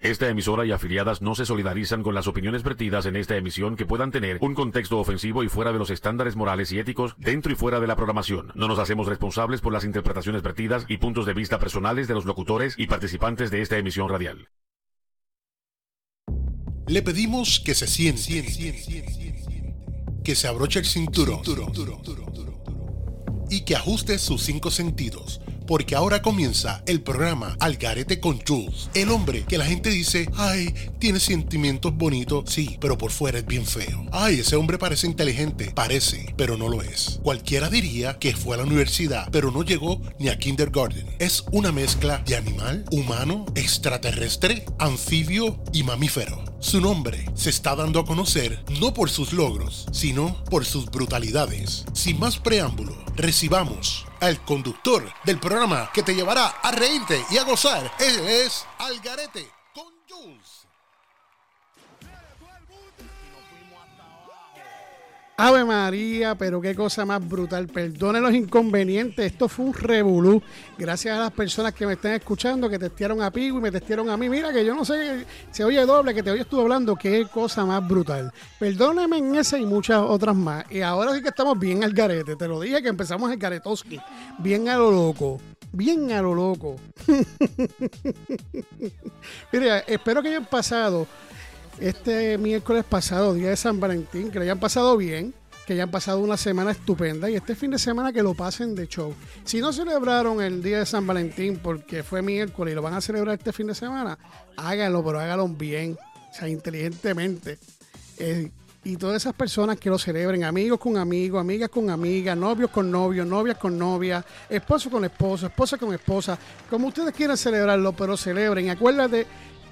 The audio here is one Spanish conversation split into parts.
Esta emisora y afiliadas no se solidarizan con las opiniones vertidas en esta emisión que puedan tener un contexto ofensivo y fuera de los estándares morales y éticos dentro y fuera de la programación. No nos hacemos responsables por las interpretaciones vertidas y puntos de vista personales de los locutores y participantes de esta emisión radial. Le pedimos que se siente, que se abroche el cinturón y que ajuste sus cinco sentidos porque ahora comienza el programa Algarete con Jules. El hombre que la gente dice, ay, tiene sentimientos bonitos, sí, pero por fuera es bien feo. Ay, ese hombre parece inteligente, parece, pero no lo es. Cualquiera diría que fue a la universidad, pero no llegó ni a kindergarten. Es una mezcla de animal, humano, extraterrestre, anfibio y mamífero. Su nombre se está dando a conocer no por sus logros, sino por sus brutalidades. Sin más preámbulo, recibamos al conductor del programa que te llevará a reírte y a gozar. Él es Algarete Ave María, pero qué cosa más brutal. Perdone los inconvenientes. Esto fue un revolú. Gracias a las personas que me están escuchando, que testearon a Pigo y me testearon a mí. Mira que yo no sé, se oye doble, que te hoy estuve hablando. Qué cosa más brutal. Perdóneme en esa y muchas otras más. Y ahora sí que estamos bien al garete. Te lo dije que empezamos el garetoski. Bien a lo loco. Bien a lo loco. Mira, espero que hayan pasado este miércoles pasado, día de San Valentín, que le hayan pasado bien, que hayan pasado una semana estupenda y este fin de semana que lo pasen de show. Si no celebraron el día de San Valentín porque fue miércoles y lo van a celebrar este fin de semana, háganlo, pero háganlo bien, o sea, inteligentemente. Eh, y todas esas personas que lo celebren, amigos con amigos, amigas con amigas, novios con novios, novias con novias, esposo con esposo, esposa con esposa, como ustedes quieran celebrarlo, pero celebren. Acuérdate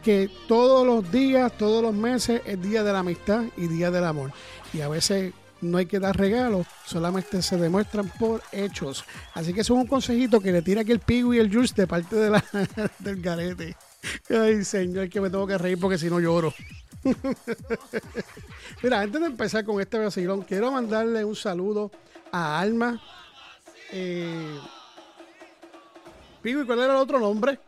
que todos los días, todos los meses es día de la amistad y día del amor. Y a veces no hay que dar regalos, solamente se demuestran por hechos. Así que eso es un consejito que le tira aquí el pigo y el juice de parte de la, del garete. Ay, señor, que me tengo que reír porque si no lloro. Mira, antes de empezar con este vacilón, quiero mandarle un saludo a Alma. Eh, Pigo, ¿y cuál era el otro nombre?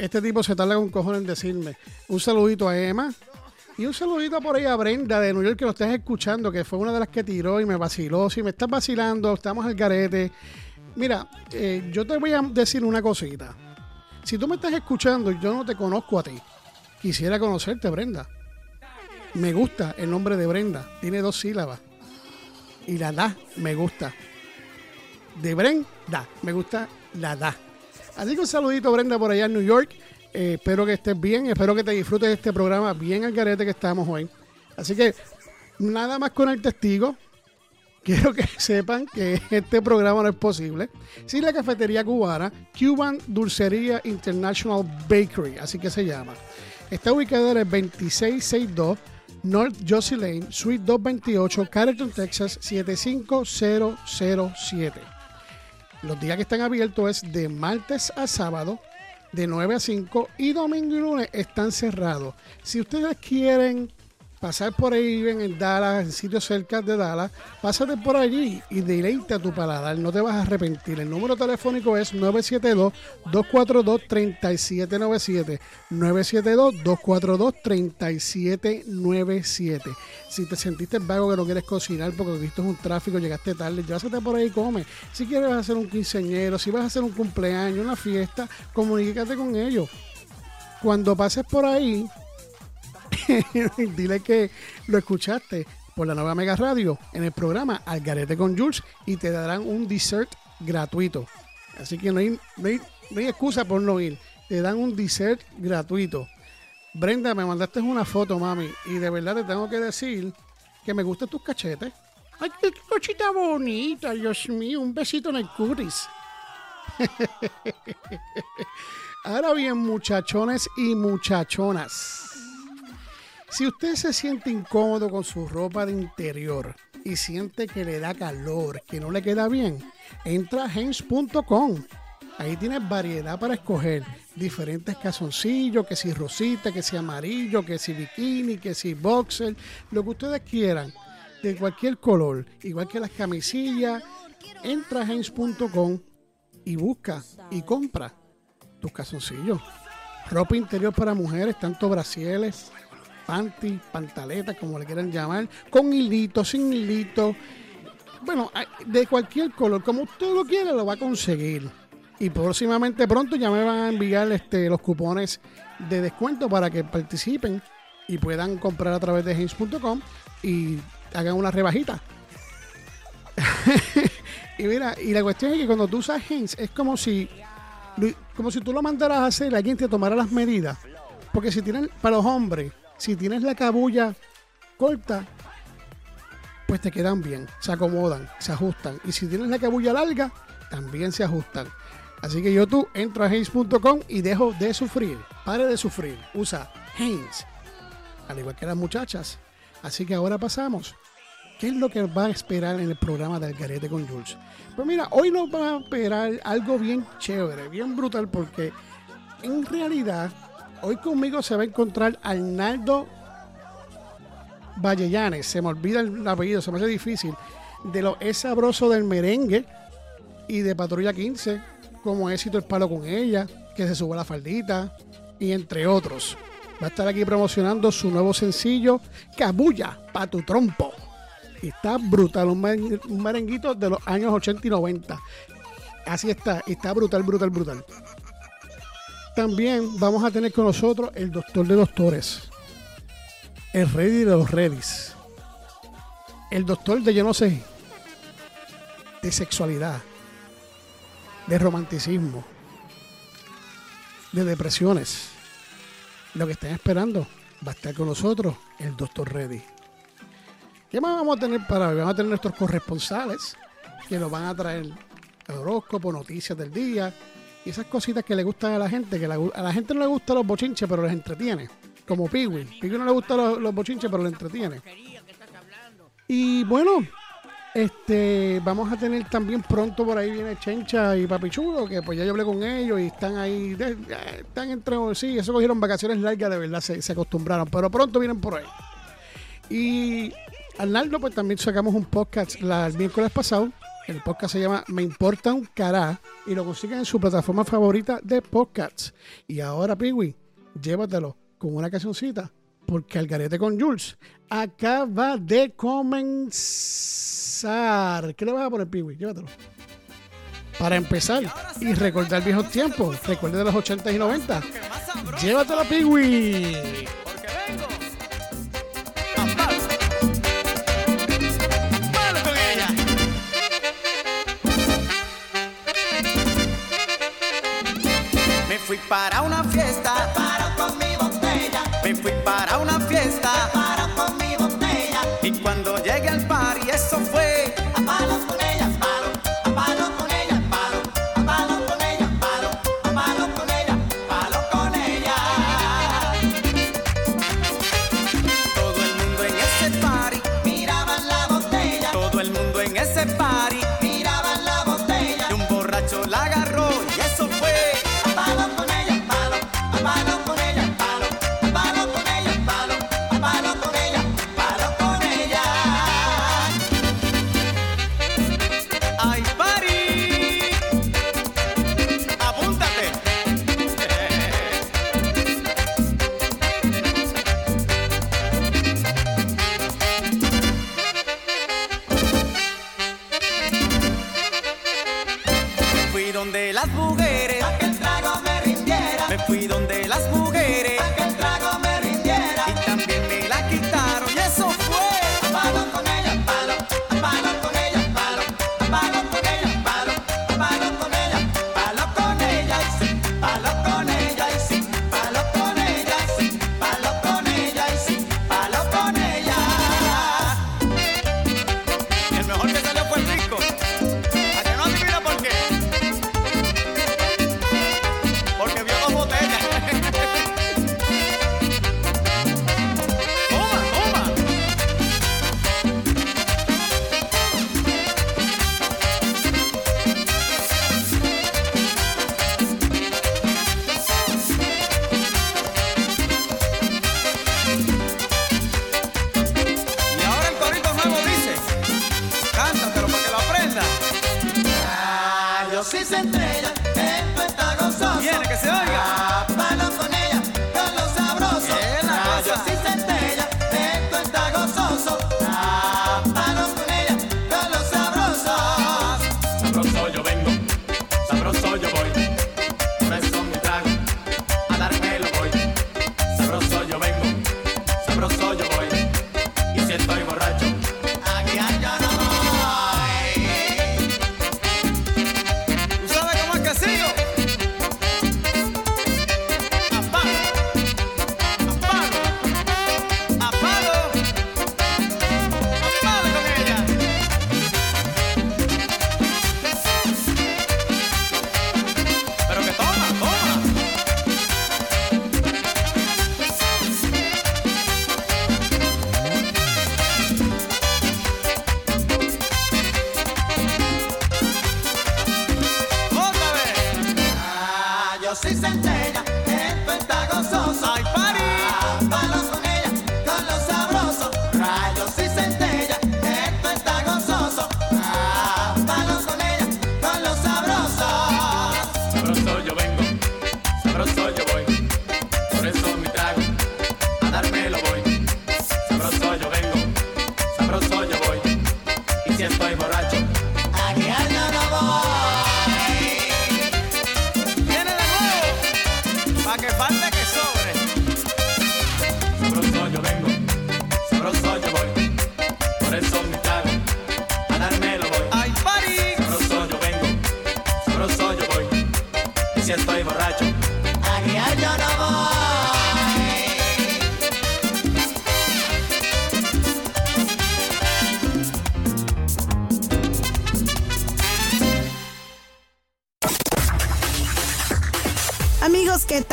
Este tipo se tarda con cojones en decirme. Un saludito a Emma. Y un saludito por ahí a Brenda de New York que lo estás escuchando, que fue una de las que tiró y me vaciló. Si me estás vacilando, estamos al garete. Mira, eh, yo te voy a decir una cosita. Si tú me estás escuchando y yo no te conozco a ti, quisiera conocerte, Brenda. Me gusta el nombre de Brenda. Tiene dos sílabas. Y la da, me gusta. De Brenda, me gusta la da. Así que un saludito, Brenda, por allá en New York. Eh, espero que estés bien, espero que te disfrutes de este programa bien al garete que estamos hoy. Así que nada más con el testigo. Quiero que sepan que este programa no es posible sin la cafetería cubana Cuban Dulcería International Bakery, así que se llama. Está ubicada en el 2662 North Josie Lane, Suite 228, Carrollton, Texas 75007. Los días que están abiertos es de martes a sábado, de 9 a 5 y domingo y lunes están cerrados. Si ustedes quieren pasar por ahí, viven en Dallas, en sitios cerca de Dallas, pásate por allí y deleita tu paladar, no te vas a arrepentir. El número telefónico es 972-242-3797. 972-242-3797. Si te sentiste vago que no quieres cocinar porque viste un tráfico, llegaste tarde, llévate por ahí y come. Si quieres hacer un quinceañero, si vas a hacer un cumpleaños, una fiesta, comunícate con ellos. Cuando pases por ahí, dile que lo escuchaste por la nueva Mega Radio en el programa Algarete con Jules y te darán un dessert gratuito. Así que no hay, no hay, excusa por no ir. Te dan un dessert gratuito. Brenda, me mandaste una foto, mami, y de verdad te tengo que decir que me gustan tus cachetes. Ay, qué cochita bonita, Dios mío, un besito en el curis. Ahora bien, muchachones y muchachonas. Si usted se siente incómodo con su ropa de interior y siente que le da calor, que no le queda bien, entra a hens.com. Ahí tienes variedad para escoger. Diferentes calzoncillos, que si rosita, que si amarillo, que si bikini, que si boxer, lo que ustedes quieran. de cualquier color, igual que las camisillas, entra a Heinz.com y busca y compra tus calzoncillos. Ropa interior para mujeres, tanto brasieles, panty, pantaletas, como le quieran llamar, con hilito, sin hilito. Bueno, de cualquier color, como usted lo quiere, lo va a conseguir. Y próximamente pronto ya me van a enviar este, los cupones de descuento para que participen y puedan comprar a través de Heinz.com y hagan una rebajita. y mira, y la cuestión es que cuando tú usas Heinz es como si como si tú lo mandaras a hacer, alguien te tomara las medidas. Porque si tienen, para los hombres, si tienes la cabulla corta, pues te quedan bien, se acomodan, se ajustan. Y si tienes la cabulla larga, también se ajustan. Así que yo tú entro a Haynes.com y dejo de sufrir. Pare de sufrir. Usa Haynes. Al igual que las muchachas. Así que ahora pasamos. ¿Qué es lo que va a esperar en el programa del Garete con Jules? Pues mira, hoy nos va a esperar algo bien chévere, bien brutal, porque en realidad hoy conmigo se va a encontrar Arnaldo Vallellanes. Se me olvida el apellido, se me hace difícil. De lo es sabroso del merengue y de Patrulla 15 como éxito el palo con ella, que se sube la faldita, y entre otros. Va a estar aquí promocionando su nuevo sencillo, Cabulla, pa' tu trompo. Está brutal, un, merenguito de los años 80 y 90. Así está, está brutal, brutal, brutal. También vamos a tener con nosotros el doctor de doctores, el ready de los redis, el doctor de yo no sé, de sexualidad, de romanticismo, de depresiones. Lo que estén esperando va a estar con nosotros el Doctor Reddy. ¿Qué más vamos a tener para hoy? Vamos a tener nuestros corresponsales que nos van a traer horóscopo, noticias del día y esas cositas que le gustan a la gente, que a la gente no le gustan los bochinches, pero les entretiene. Como Piwi. Piwi no le gustan los, bochinches, pero le entretiene. Y bueno, este, vamos a tener también pronto por ahí viene Chencha y Papichulo, que pues ya yo hablé con ellos y están ahí, están entre, sí, eso cogieron vacaciones largas de verdad, se, acostumbraron, pero pronto vienen por ahí. Y Arnaldo, pues también sacamos un podcast el miércoles pasado, el podcast se llama Me Importa un Cará y lo consiguen en su plataforma favorita de podcasts. Y ahora, Piwi, llévatelo con una cancioncita, porque Algarete con Jules acaba de comenzar. ¿Qué le vas a poner, Piwi? Llévatelo. Para empezar y recordar viejos tiempos. Recuerde de los 80 y 90. Llévatelo, Piwi. Fui para una fiesta. Para con mi botella. Me fui para una fiesta.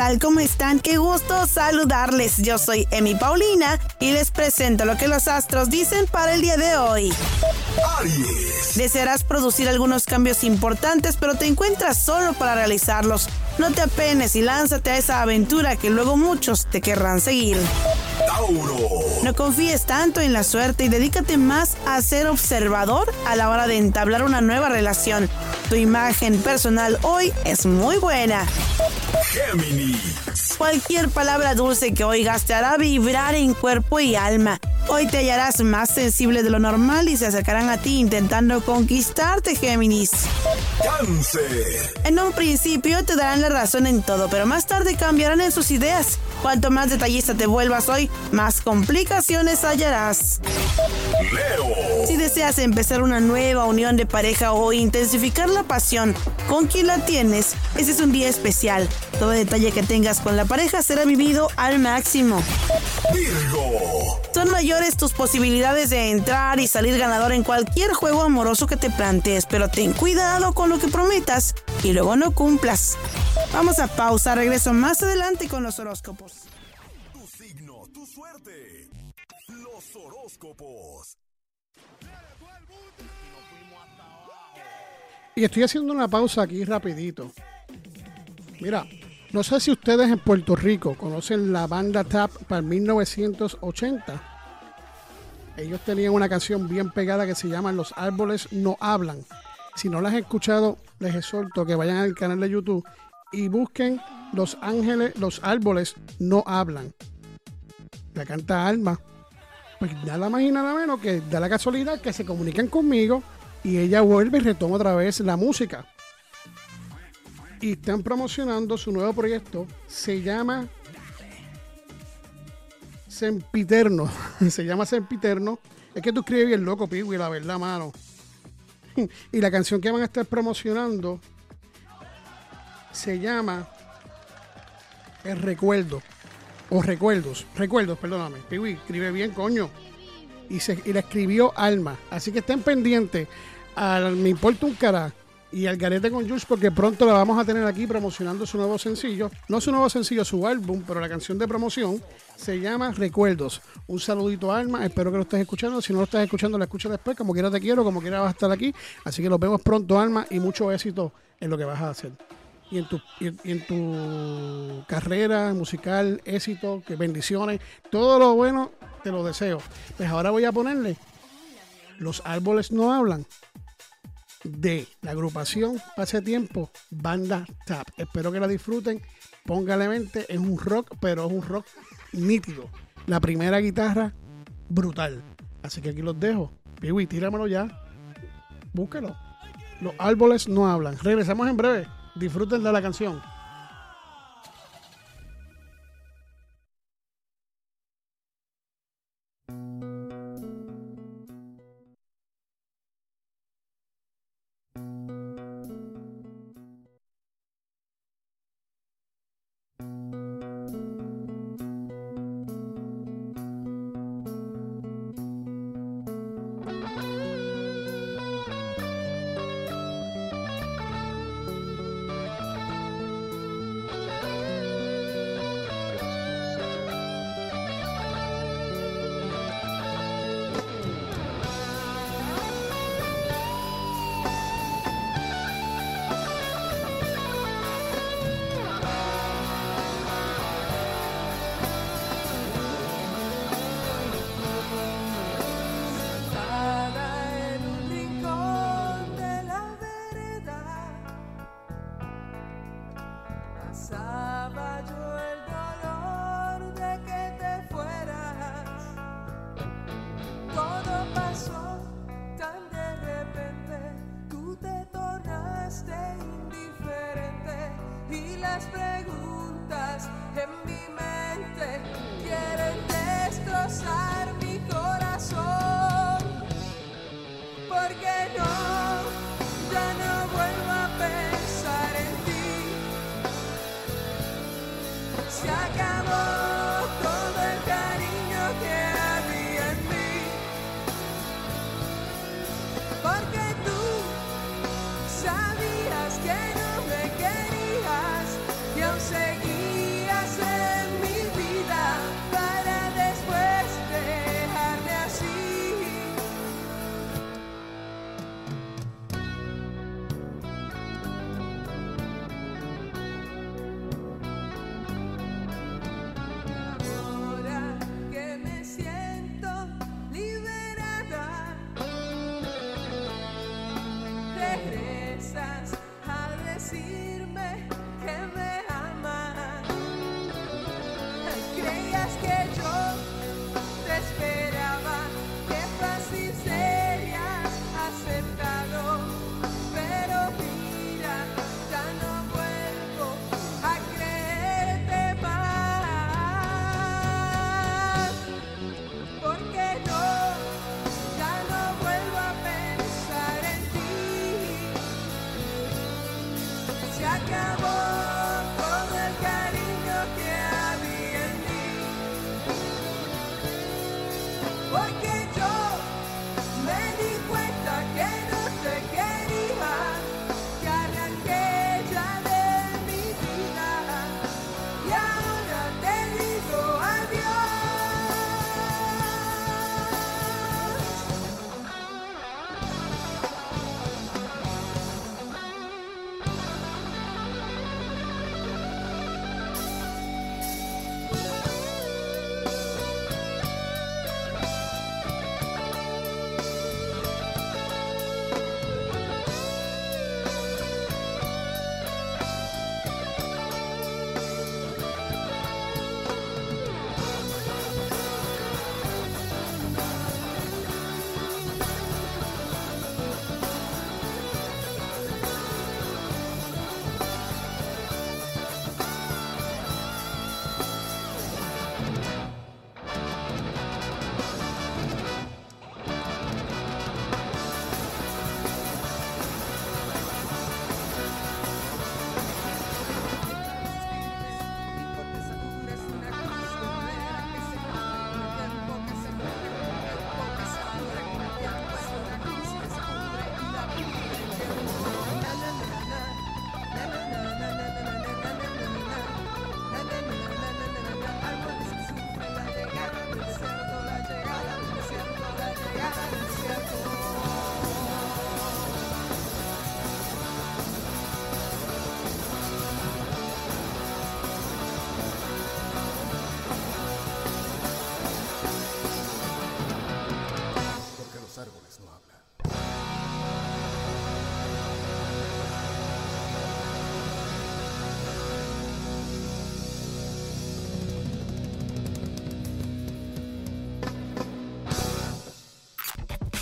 Tal? ¿Cómo están? Qué gusto saludarles. Yo soy Emi Paulina y les presento lo que los astros dicen para el día de hoy. Desearás producir algunos cambios importantes, pero te encuentras solo para realizarlos. No te apenes y lánzate a esa aventura que luego muchos te querrán seguir. No confíes tanto en la suerte y dedícate más a ser observador a la hora de entablar una nueva relación. Tu imagen personal hoy es muy buena. Cualquier palabra dulce que oigas te hará vibrar en cuerpo y alma. Hoy te hallarás más sensible de lo normal y se acercarán a ti intentando conquistarte, Géminis. En un principio te darán la razón en todo, pero más tarde cambiarán en sus ideas. Cuanto más detallista te vuelvas hoy, más complicaciones hallarás. Si deseas empezar una nueva unión de pareja o intensificar la pasión con quien la tienes, ese es un día especial. Todo detalle que tengas con la pareja será vivido al máximo. Son mayores tus posibilidades de entrar y salir ganador en cualquier juego amoroso que te plantees, pero ten cuidado con lo que prometas y luego no cumplas. Vamos a pausa, regreso más adelante con los horóscopos. Y estoy haciendo una pausa aquí rapidito. Mira, no sé si ustedes en Puerto Rico conocen la banda Tap para el 1980. Ellos tenían una canción bien pegada que se llama Los árboles no hablan. Si no la has escuchado, les exhorto que vayan al canal de YouTube y busquen Los ángeles, los árboles no hablan. La canta Alma. Pues nada más y nada menos que da la casualidad que se comunican conmigo y ella vuelve y retoma otra vez la música. Y están promocionando su nuevo proyecto. Se llama Sempiterno. se llama Sempiterno. Es que tú escribes bien loco, Piwi, la verdad, mano. y la canción que van a estar promocionando se llama El Recuerdo. O Recuerdos. Recuerdos, perdóname. Piwi, escribe bien, coño. Y, la escribió Alma. Así que estén pendientes al Me Importa un Cara y al Garete con Jules porque pronto la vamos a tener aquí promocionando su nuevo sencillo. No su nuevo sencillo, su álbum, pero la canción de promoción se llama Recuerdos. Un saludito a Alma, espero que lo estés escuchando. Si no lo estás escuchando, lo escuchas después. Como quiera te quiero, como quiera vas a estar aquí. Así que nos vemos pronto, Alma, y mucho éxito en lo que vas a hacer. Y en tu, y en tu carrera musical, éxito, que bendiciones, todo lo bueno te lo deseo. Pues ahora voy a ponerle Los árboles no hablan de la agrupación Pase Tiempo, Banda Tap. Espero que la disfruten. Póngale mente, es un rock, pero es un rock nítido. La primera guitarra, brutal. Así que aquí los dejo. Piwi, tíramelo ya. Búsquelo. Los árboles no hablan. Regresamos en breve. Disfruten de la canción.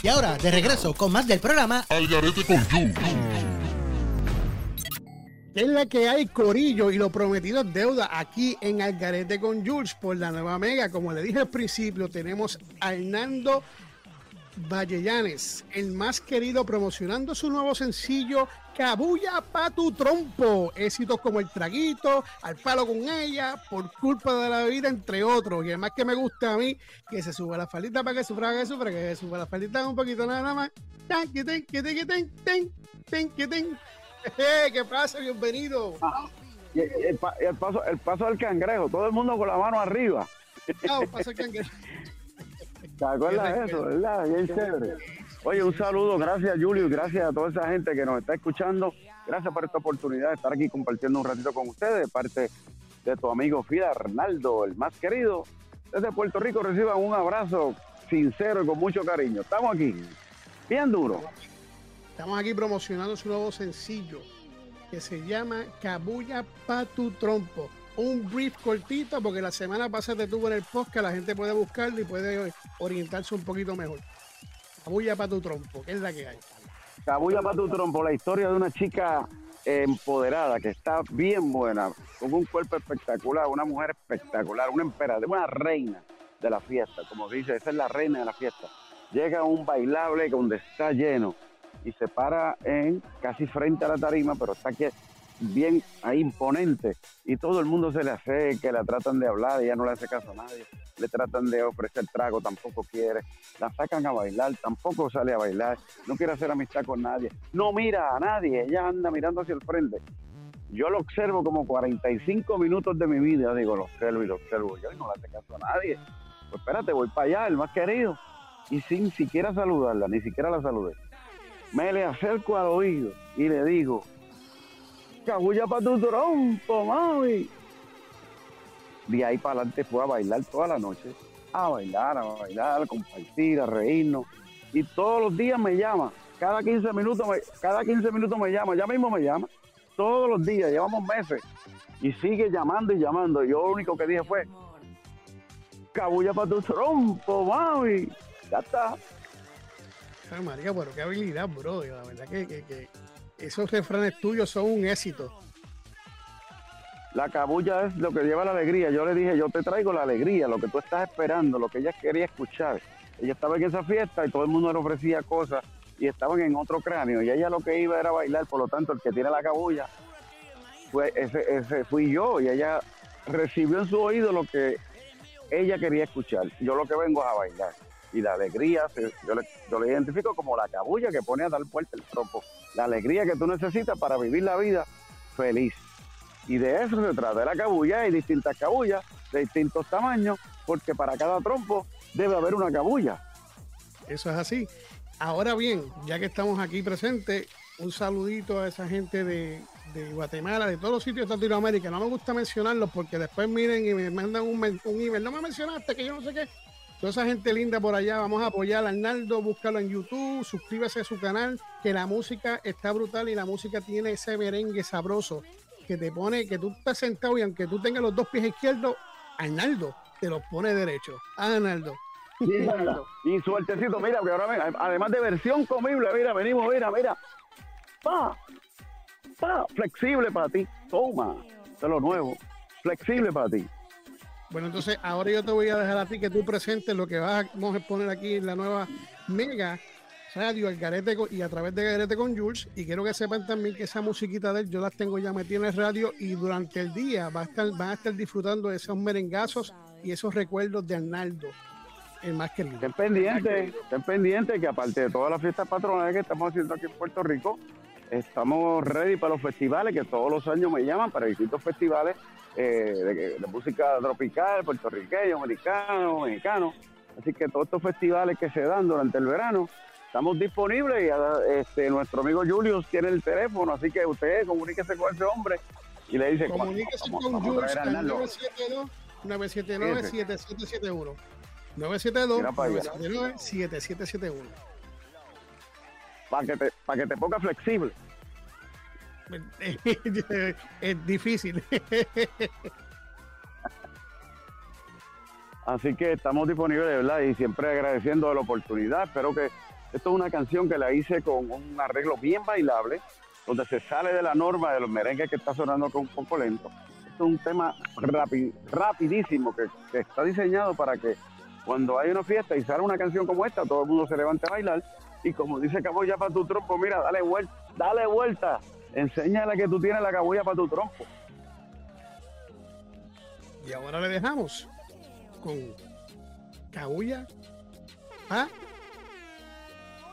Y ahora, de regreso con más del programa Al garete con Jules. ¿Qué es la que hay, Corillo? Y lo prometido es deuda aquí en Algarete con Jules por la nueva Mega. Como le dije al principio, tenemos a Hernando Vallellanes, el más querido, promocionando su nuevo sencillo Cabulla pa' tu trompo. Éxitos como El Traguito, Al Palo con ella, Por culpa de la vida, entre otros. Y además que me gusta a mí, que se suba la faldita para que sufra, que sufra, que se suba la faldita un poquito nada más. Tan, que ten, que ten, que ten, ten, ten, que ten. Eh, ¿Qué pasa? Bienvenido. Y El, el pa- el paso, el paso del cangrejo, todo el mundo con la mano arriba. Ah, pasa el cangrejo. ¿Te acuerdas de eso, verdad? Bien chévere. Oye, un saludo, gracias Julio, gracias a toda esa gente que nos está escuchando. Gracias por esta oportunidad de estar aquí compartiendo un ratito con ustedes, de parte de tu amigo Fida Arnaldo, el más querido. Desde Puerto Rico reciban un abrazo sincero y con mucho cariño. Estamos aquí, bien duro. Estamos aquí promocionando su nuevo sencillo que se llama Cabulla pa' tu trompo. Un brief cortito porque la semana pasada te tuvo en el podcast, la gente puede buscarlo y puede orientarse un poquito mejor. Cabulla pa' tu trompo, que es la que hay. Cabulla para tu trompo, la historia de una chica empoderada que está bien buena, con un cuerpo espectacular, una mujer espectacular, una emperatriz, una reina de la fiesta, como dice, esa es la reina de la fiesta. Llega a un bailable donde está lleno y se para en casi frente a la tarima, pero está aquí bien imponente y todo el mundo se le hace que la tratan de hablar, ella no le hace caso a nadie, le tratan de ofrecer trago, tampoco quiere, la sacan a bailar, tampoco sale a bailar, no quiere hacer amistad con nadie, no mira a nadie, ella anda mirando hacia el frente. Yo lo observo como 45 minutos de mi vida, digo, lo observo y lo observo yo y no le hace caso a nadie. Pues espérate, voy para allá, el más querido, y sin siquiera saludarla, ni siquiera la saludé. Me le acerco al oído y le digo, cabulla para tu trompo, mami. De ahí para adelante fue a bailar toda la noche, a bailar, a bailar, a compartir, a reírnos. Y todos los días me llama, cada 15 minutos, me, cada 15 minutos me llama, ya mismo me llama, todos los días, llevamos meses. Y sigue llamando y llamando. Yo lo único que dije fue, cabulla para tu trompo, mami. Ya está. María, pero qué habilidad, bro. La verdad que, que- que esos refranes tuyos son un éxito. La cabulla es lo que lleva la alegría. Yo le dije, yo te traigo la alegría, lo que tú estás esperando, lo que ella quería escuchar. Ella estaba en esa fiesta y todo el mundo le ofrecía cosas y estaban en otro cráneo y ella lo que iba era bailar, por lo tanto el que tiene la cabulla fue ese, ese fui yo y ella recibió en su oído lo que ella quería escuchar. Yo lo que vengo es a bailar y la alegría, yo le, yo le identifico como la cabulla que pone a dar puerta el trompo, la alegría que tú necesitas para vivir la vida feliz. Y de eso se trata, de la cabulla, hay distintas cabullas de distintos tamaños, porque para cada trompo debe haber una cabulla. Eso es así. Ahora bien, ya que estamos aquí presentes, un saludito a esa gente de, de Guatemala, de todos los sitios de Latinoamérica. No me gusta mencionarlos porque después miren y me mandan un, un email. No me mencionaste que yo no sé qué. Toda esa gente linda por allá, vamos a apoyar a Arnaldo, búscalo en YouTube, suscríbase a su canal, que la música está brutal y la música tiene ese merengue sabroso que te pone, que tú estás sentado y aunque tú tengas los dos pies izquierdos, Arnaldo te los pone derecho. Arnaldo. Y suertecito, mira, que ahora además de versión comible, mira, venimos, mira, mira. Pa, pa, flexible para ti. Toma, es lo nuevo. Flexible para ti. Bueno, entonces ahora yo te voy a dejar a ti que tú presentes lo que vamos a poner aquí en la nueva Mega Radio El Garete con- y a través de Garete con Jules. Y quiero que sepan también que esa musiquita de él yo las tengo ya metidas en el radio y durante el día va a estar, van a estar disfrutando de esos merengazos y esos recuerdos de Arnaldo, el más querido. Estén pendientes, estén pendientes que aparte de todas las fiestas patronales que estamos haciendo aquí en Puerto Rico, estamos ready para los festivales que todos los años me llaman para distintos festivales eh, de, de música tropical, puertorriqueño, americano, mexicano. Así que todos estos festivales que se dan durante el verano, estamos disponibles y ah, este, nuestro amigo Julius tiene el teléfono, así que usted comuníquese con ese hombre y le dice, Comuníquese con al Arnaldo. 972 979-7771. 972 Mira para allá. 979-7771. Para que te, para que te ponga flexible. es difícil. Así que estamos disponibles, verdad, y siempre agradeciendo la oportunidad. Espero que Esto es una canción que la hice con un arreglo bien bailable, donde se sale de la norma de los merengues que está sonando con un poco lento. Esto es un tema rapi- rapidísimo que, que está diseñado para que cuando hay una fiesta y sale una canción como esta, todo el mundo se levante a bailar. Y como dice Cabulla para tu trompo, mira, dale vuelta, dale vuelta. Enséñale que tú tienes la cabulla para tu trompo. Y ahora le dejamos con Cabulla a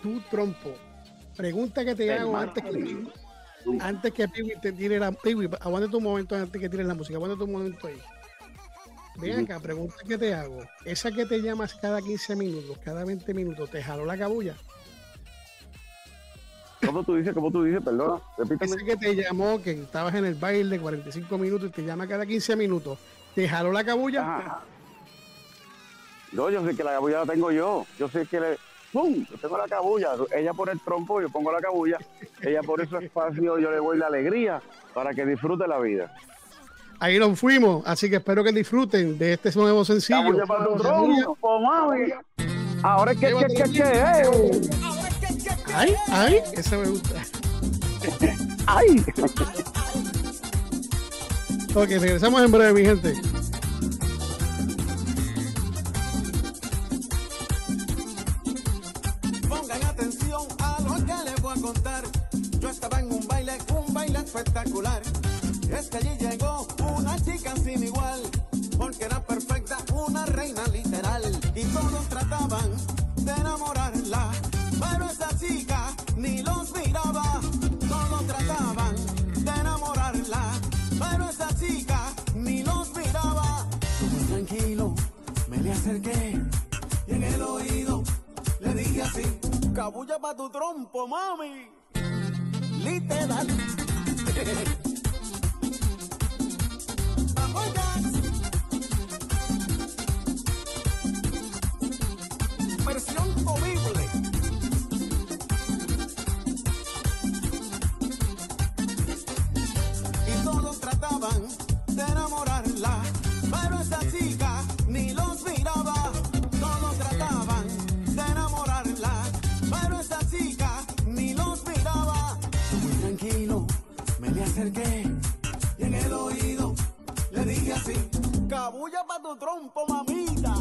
tu trompo. Pregunta que te hago antes que, antes que Piwi te tire la. Piwi, aguanta un momento antes que tires la música. Aguanta un momento ahí. Ven acá, pregunta que te hago. Esa que te llamas cada 15 minutos, cada 20 minutos, ¿te jaló la cabulla? ¿Cómo tú dices? ¿Cómo tú dices? Perdona, repítame. Ese que te llamó, que estabas en el baile 45 minutos y te llama cada 15 minutos, ¿te jaló la cabulla? Ajá. No, yo sé que la cabulla la tengo yo. Yo sé que le. ¡Pum! Yo tengo la cabulla. Ella pone el trompo, yo pongo la cabulla. Ella pone su espacio, yo le doy la alegría para que disfrute la vida. Ahí nos fuimos, así que espero que disfruten de este nuevo sencillo. Cabulla para tu trompo, mami. Ahora es que, que, que, que, eh. Ay, ay, ese me gusta. ¡Ay! Ok, regresamos en breve, mi gente. Pongan atención a lo que les voy a contar. Yo estaba en un baile, un baile espectacular. Es que allí llegó una chica sin igual, porque era perfecta, una reina literal. Y todos trataban de enamorarla, cabulla pa' tu trompo, mami. Literal. Tu trompo, mamita.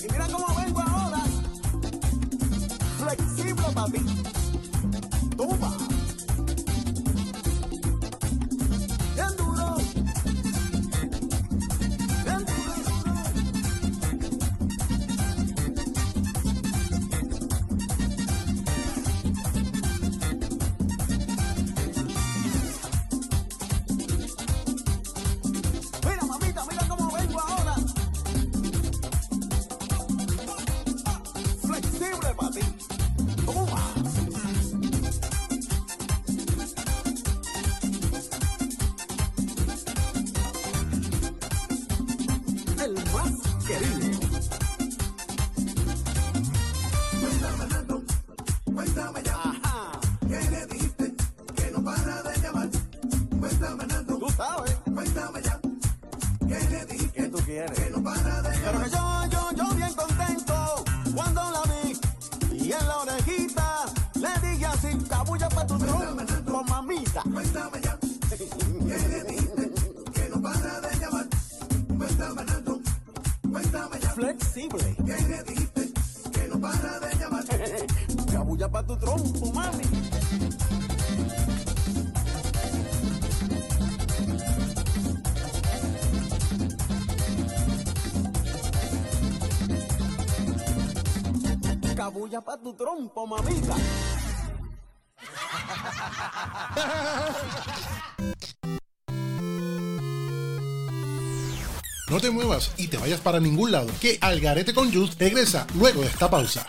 Y mira cómo vengo ahora, flexible para Cabulla pa' tu trompo, mamita. No te muevas y te vayas para ningún lado, que Algarete con Juice regresa luego de esta pausa.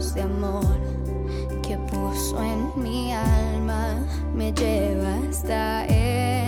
de amor que puso en mi alma me lleva hasta él.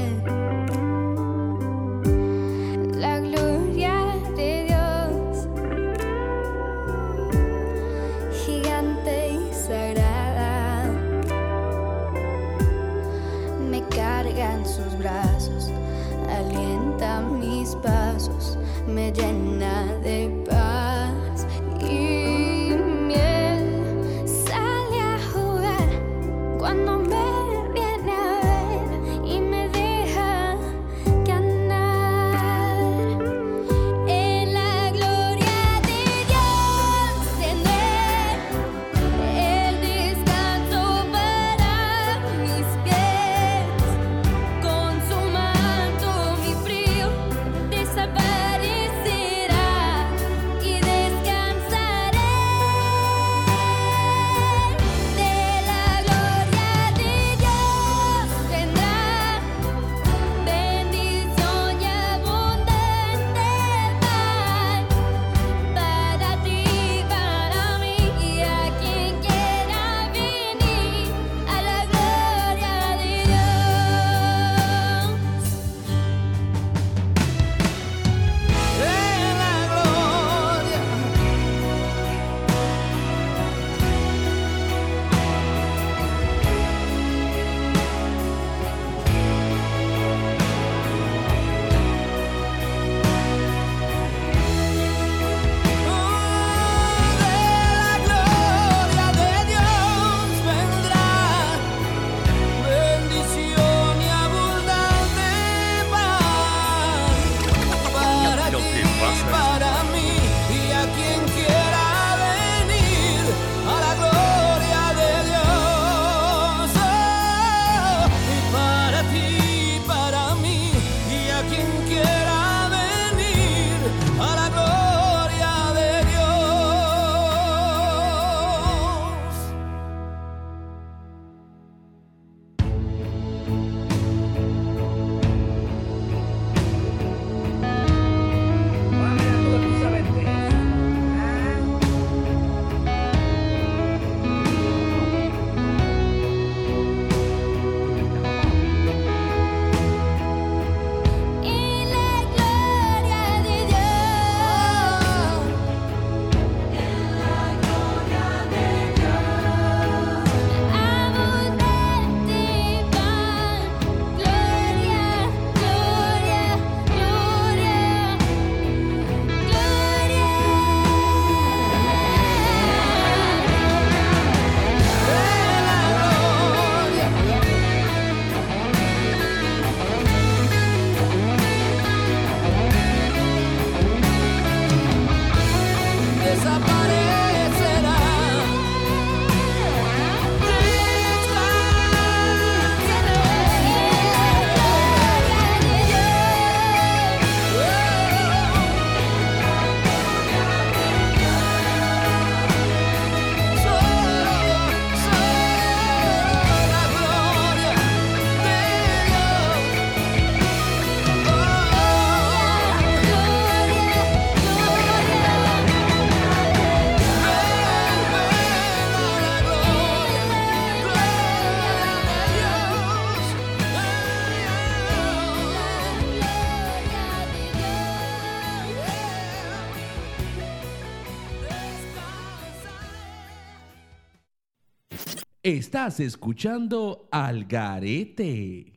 Estás escuchando Al Garete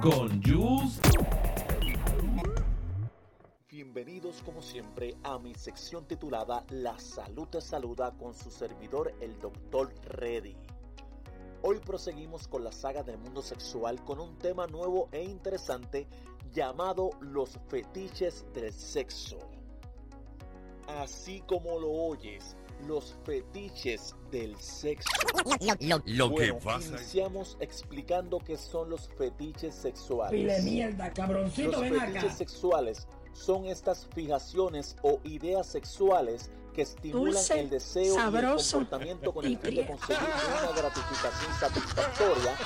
con Jules. Bienvenidos como siempre a mi sección titulada La salud te saluda con su servidor el Dr. Reddy. Hoy proseguimos con la saga del mundo sexual con un tema nuevo e interesante llamado los fetiches del sexo. Así como lo oyes, los fetiches del sexo. Lo, lo, lo que Bueno, pasa es- Iniciamos explicando qué son los fetiches sexuales. Pile mierda, cabroncito, Los ven fetiches acá. sexuales son estas fijaciones o ideas sexuales que estimulan Dulce, el deseo sabroso y el comportamiento con el fin de conseguir una gratificación satisfactoria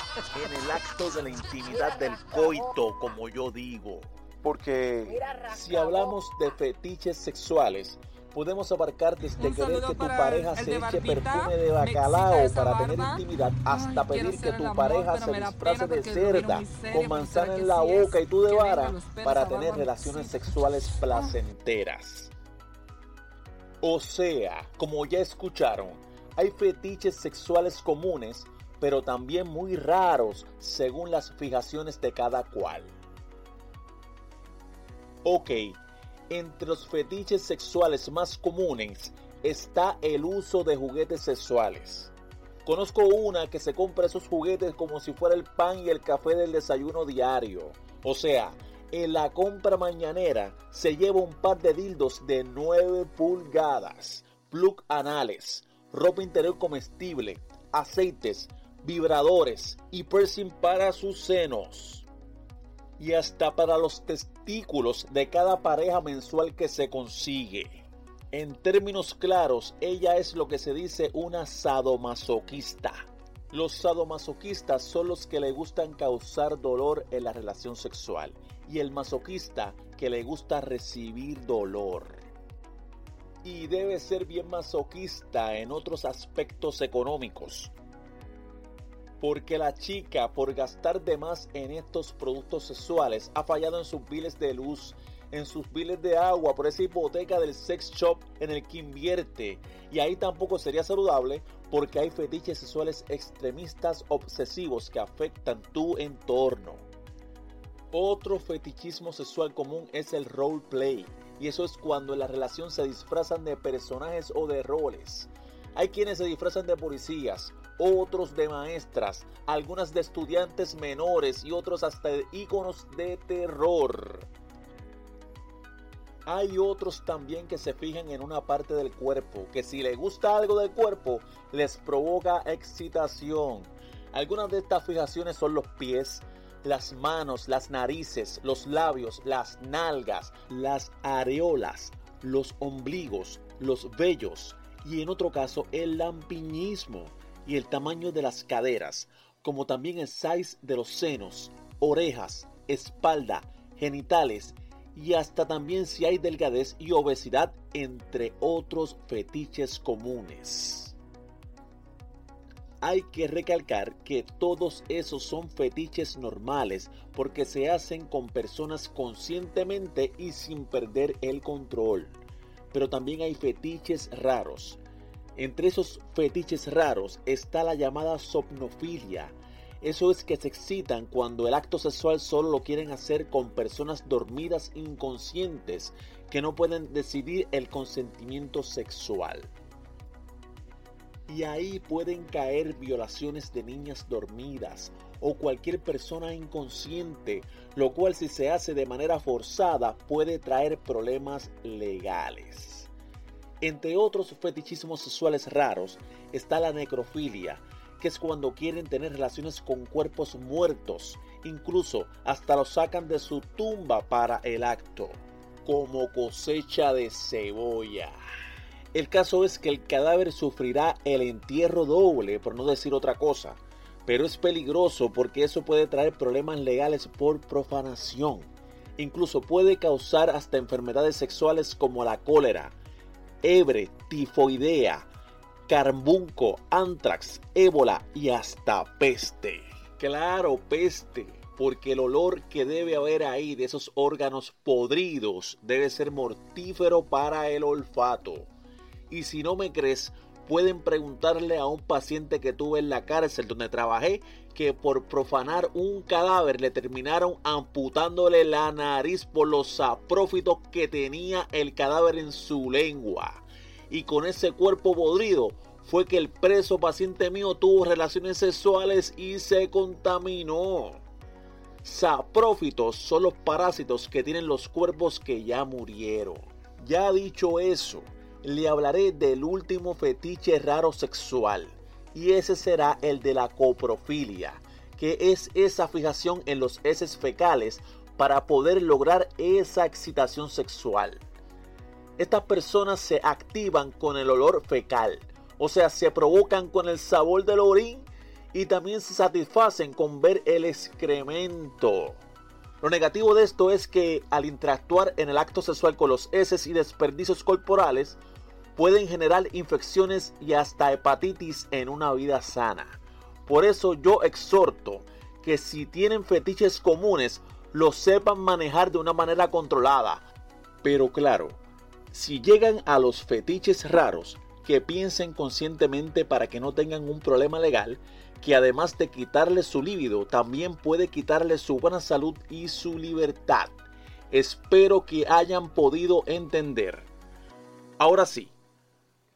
en el acto de la intimidad del coito, como yo digo. Porque si hablamos de fetiches sexuales, podemos abarcar desde querer que tu pareja se eche perfume de bacalao para tener intimidad, hasta pedir que tu pareja se disfrace de cerda con manzana en la boca y tú de vara para tener relaciones sexuales placenteras. O sea, como ya escucharon, hay fetiches sexuales comunes, pero también muy raros según las fijaciones de cada cual. Ok, entre los fetiches sexuales más comunes está el uso de juguetes sexuales. Conozco una que se compra esos juguetes como si fuera el pan y el café del desayuno diario. O sea, en la compra mañanera se lleva un par de dildos de 9 pulgadas, plug anales, ropa interior comestible, aceites, vibradores y piercing para sus senos. Y hasta para los testículos de cada pareja mensual que se consigue. En términos claros, ella es lo que se dice una sadomasoquista. Los sadomasoquistas son los que le gustan causar dolor en la relación sexual y el masoquista que le gusta recibir dolor. Y debe ser bien masoquista en otros aspectos económicos. Porque la chica, por gastar de más en estos productos sexuales, ha fallado en sus biles de luz, en sus biles de agua, por esa hipoteca del sex shop en el que invierte. Y ahí tampoco sería saludable porque hay fetiches sexuales extremistas obsesivos que afectan tu entorno. Otro fetichismo sexual común es el roleplay. Y eso es cuando en la relación se disfrazan de personajes o de roles. Hay quienes se disfrazan de policías, otros de maestras, algunas de estudiantes menores y otros hasta de íconos de terror. Hay otros también que se fijan en una parte del cuerpo, que si les gusta algo del cuerpo, les provoca excitación. Algunas de estas fijaciones son los pies, las manos, las narices, los labios, las nalgas, las areolas, los ombligos, los vellos y en otro caso el lampiñismo y el tamaño de las caderas, como también el size de los senos, orejas, espalda, genitales y hasta también si hay delgadez y obesidad entre otros fetiches comunes. Hay que recalcar que todos esos son fetiches normales porque se hacen con personas conscientemente y sin perder el control. Pero también hay fetiches raros. Entre esos fetiches raros está la llamada somnofilia. Eso es que se excitan cuando el acto sexual solo lo quieren hacer con personas dormidas inconscientes que no pueden decidir el consentimiento sexual. Y ahí pueden caer violaciones de niñas dormidas o cualquier persona inconsciente, lo cual si se hace de manera forzada puede traer problemas legales. Entre otros fetichismos sexuales raros está la necrofilia, que es cuando quieren tener relaciones con cuerpos muertos, incluso hasta los sacan de su tumba para el acto, como cosecha de cebolla. El caso es que el cadáver sufrirá el entierro doble, por no decir otra cosa, pero es peligroso porque eso puede traer problemas legales por profanación. Incluso puede causar hasta enfermedades sexuales como la cólera, hebre, tifoidea, carbunco, antrax, ébola y hasta peste. Claro, peste, porque el olor que debe haber ahí de esos órganos podridos debe ser mortífero para el olfato. Y si no me crees, pueden preguntarle a un paciente que tuve en la cárcel donde trabajé que por profanar un cadáver le terminaron amputándole la nariz por los saprófitos que tenía el cadáver en su lengua. Y con ese cuerpo podrido fue que el preso paciente mío tuvo relaciones sexuales y se contaminó. Saprófitos son los parásitos que tienen los cuerpos que ya murieron. Ya dicho eso, le hablaré del último fetiche raro sexual y ese será el de la coprofilia, que es esa fijación en los heces fecales para poder lograr esa excitación sexual. Estas personas se activan con el olor fecal, o sea, se provocan con el sabor del orín y también se satisfacen con ver el excremento. Lo negativo de esto es que al interactuar en el acto sexual con los heces y desperdicios corporales, pueden generar infecciones y hasta hepatitis en una vida sana. Por eso yo exhorto que si tienen fetiches comunes, los sepan manejar de una manera controlada. Pero claro, si llegan a los fetiches raros, que piensen conscientemente para que no tengan un problema legal que además de quitarle su líbido, también puede quitarle su buena salud y su libertad. Espero que hayan podido entender. Ahora sí,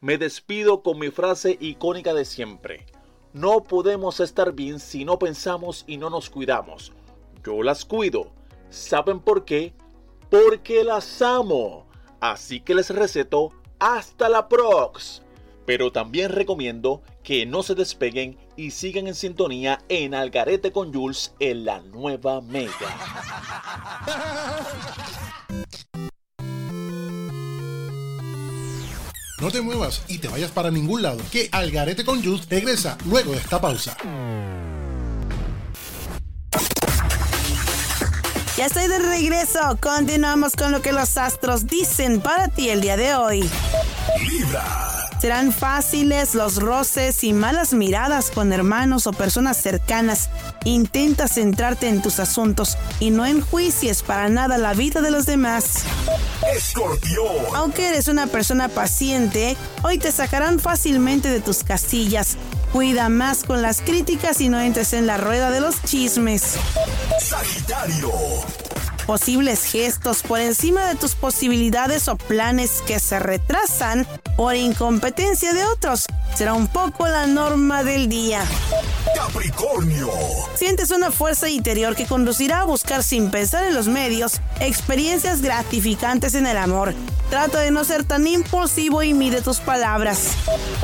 me despido con mi frase icónica de siempre. No podemos estar bien si no pensamos y no nos cuidamos. Yo las cuido. ¿Saben por qué? Porque las amo. Así que les receto hasta la prox. Pero también recomiendo que no se despeguen y sigan en sintonía en Algarete con Jules en la nueva Mega. No te muevas y te vayas para ningún lado, que Algarete con Jules regresa luego de esta pausa. Ya estoy de regreso. Continuamos con lo que los astros dicen para ti el día de hoy. Libra. Serán fáciles los roces y malas miradas con hermanos o personas cercanas. Intenta centrarte en tus asuntos y no enjuicies para nada la vida de los demás. Escorpión. Aunque eres una persona paciente, hoy te sacarán fácilmente de tus casillas. Cuida más con las críticas y no entres en la rueda de los chismes. Sagitario. Posibles gestos por encima de tus posibilidades o planes que se retrasan por incompetencia de otros. Será un poco la norma del día. Capricornio. Sientes una fuerza interior que conducirá a buscar sin pensar en los medios experiencias gratificantes en el amor. Trata de no ser tan impulsivo y mide tus palabras.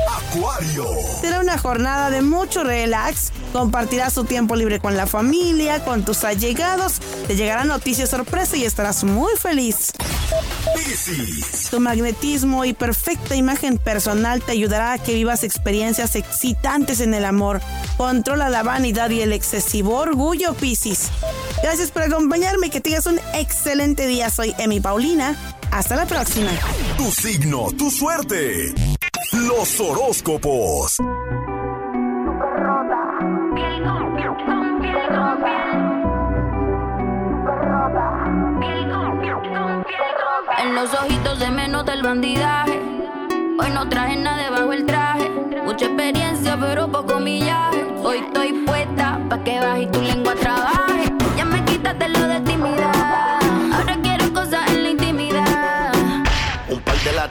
Acuario. Será una jornada de mucho relax. Compartirás tu tiempo libre con la familia, con tus allegados. Te llegará noticia sorpresa y estarás muy feliz. Piscis. Tu magnetismo y perfecta imagen personal te ayudará a que vivas experiencias excitantes en el amor. Controla la vanidad y el excesivo orgullo, Piscis. Gracias por acompañarme y que tengas un excelente día. Soy Emi Paulina. Hasta la próxima. Tu signo, tu suerte. Los horóscopos.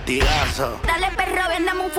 Dale perro, vendame un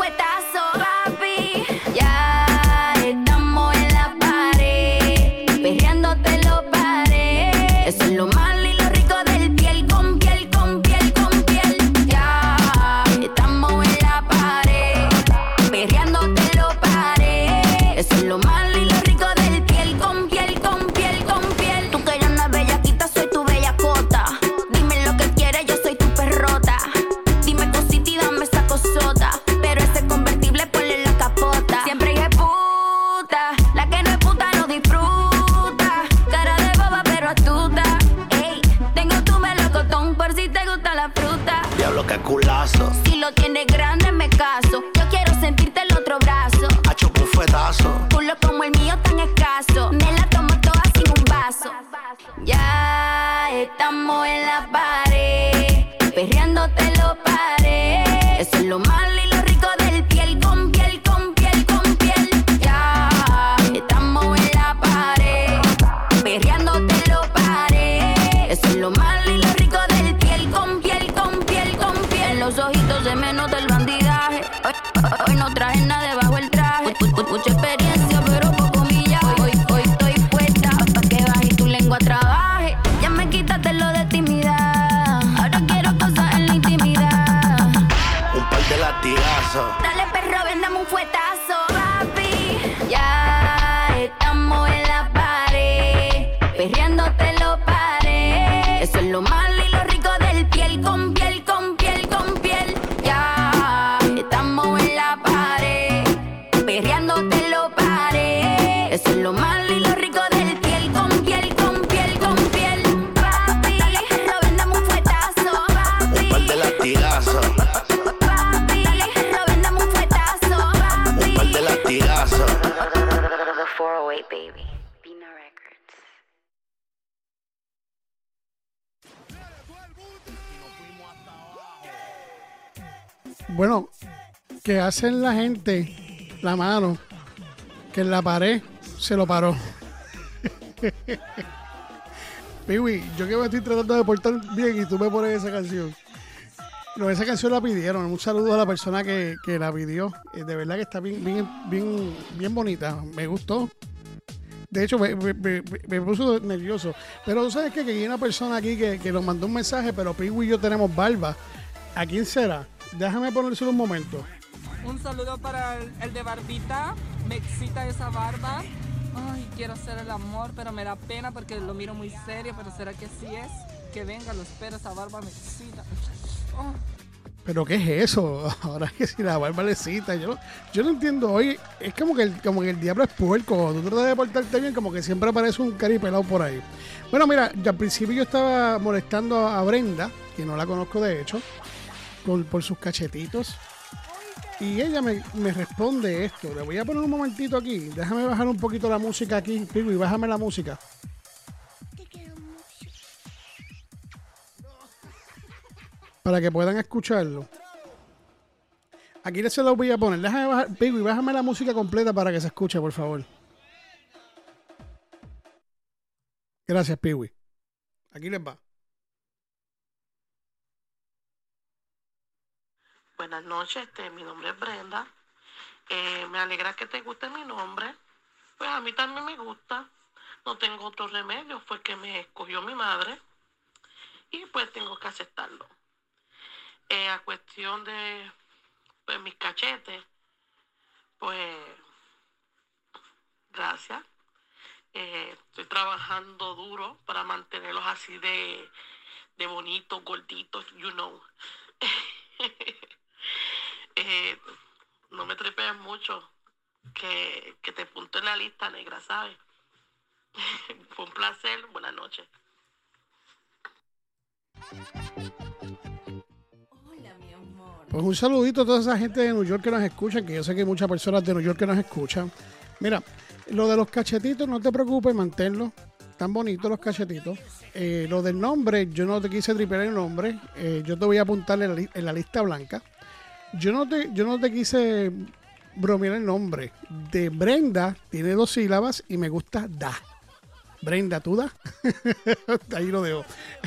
lo malo y lo rico del piel con piel, con piel, con piel. Papi, vendame un fuetazo, papi. Un par de latigazos. Papi, vendame un fuetazo, papi. Un par de latigazos. The 408 baby. Pina Records. Bueno, que hacen la gente la mano que en la pared se lo paró. Piwi, yo que me estoy tratando de portar bien y tú me pones esa canción. No, esa canción la pidieron. Un saludo a la persona que, que la pidió. Eh, De verdad que está bien, bien, bien, bien bonita. Me gustó. De hecho, me, me- puso nervioso. Pero tú sabes que, que hay una persona aquí que, que nos mandó un mensaje, pero Piwi y yo tenemos barba. ¿A quién será? Déjame ponérselo un momento. Un saludo para el de barbita. Me excita esa barba. Ay, quiero hacer el amor, pero me da pena porque lo miro muy serio. Pero será que sí es. Que venga, lo espero. Esa barba me excita. Oh. ¿Pero qué es eso? Ahora que si la barba le yo, yo no entiendo. Hoy es como que, el, como que el diablo es puerco. Tú tratas de portarte bien, como que siempre aparece un caripelado por ahí. Bueno, mira, al principio yo estaba molestando a Brenda, que no la conozco de hecho, por, por sus cachetitos. Y ella me, me responde esto. Le voy a poner un momentito aquí. Déjame bajar un poquito la música aquí, y bájame la música. Para que puedan escucharlo. Aquí les se lo voy a poner. Déjame bajar, y bájame la música completa para que se escuche, por favor. Gracias, Piwi. Aquí les va. Buenas noches, este, mi nombre es Brenda. Eh, me alegra que te guste mi nombre. Pues a mí también me gusta. No tengo otro remedio, fue que me escogió mi madre. Y pues tengo que aceptarlo. Eh, a cuestión de pues, mis cachetes, pues gracias. Eh, estoy trabajando duro para mantenerlos así de, de bonitos, gorditos, you know. No me tripees mucho que, que te punto en la lista negra, ¿sabes? Fue un placer, buenas noches. Pues un saludito a toda esa gente de New York que nos escuchan, que yo sé que hay muchas personas de New York que nos escuchan. Mira, lo de los cachetitos, no te preocupes, manténlo. Tan bonitos los cachetitos. Eh, lo del nombre, yo no te quise tripear el nombre. eh, yo te voy a apuntar en la, li- en la lista blanca. Yo no te, yo no te quise bromear el nombre. De Brenda tiene dos sílabas y me gusta da. Brenda, ¿tú da? Ahí lo dejo.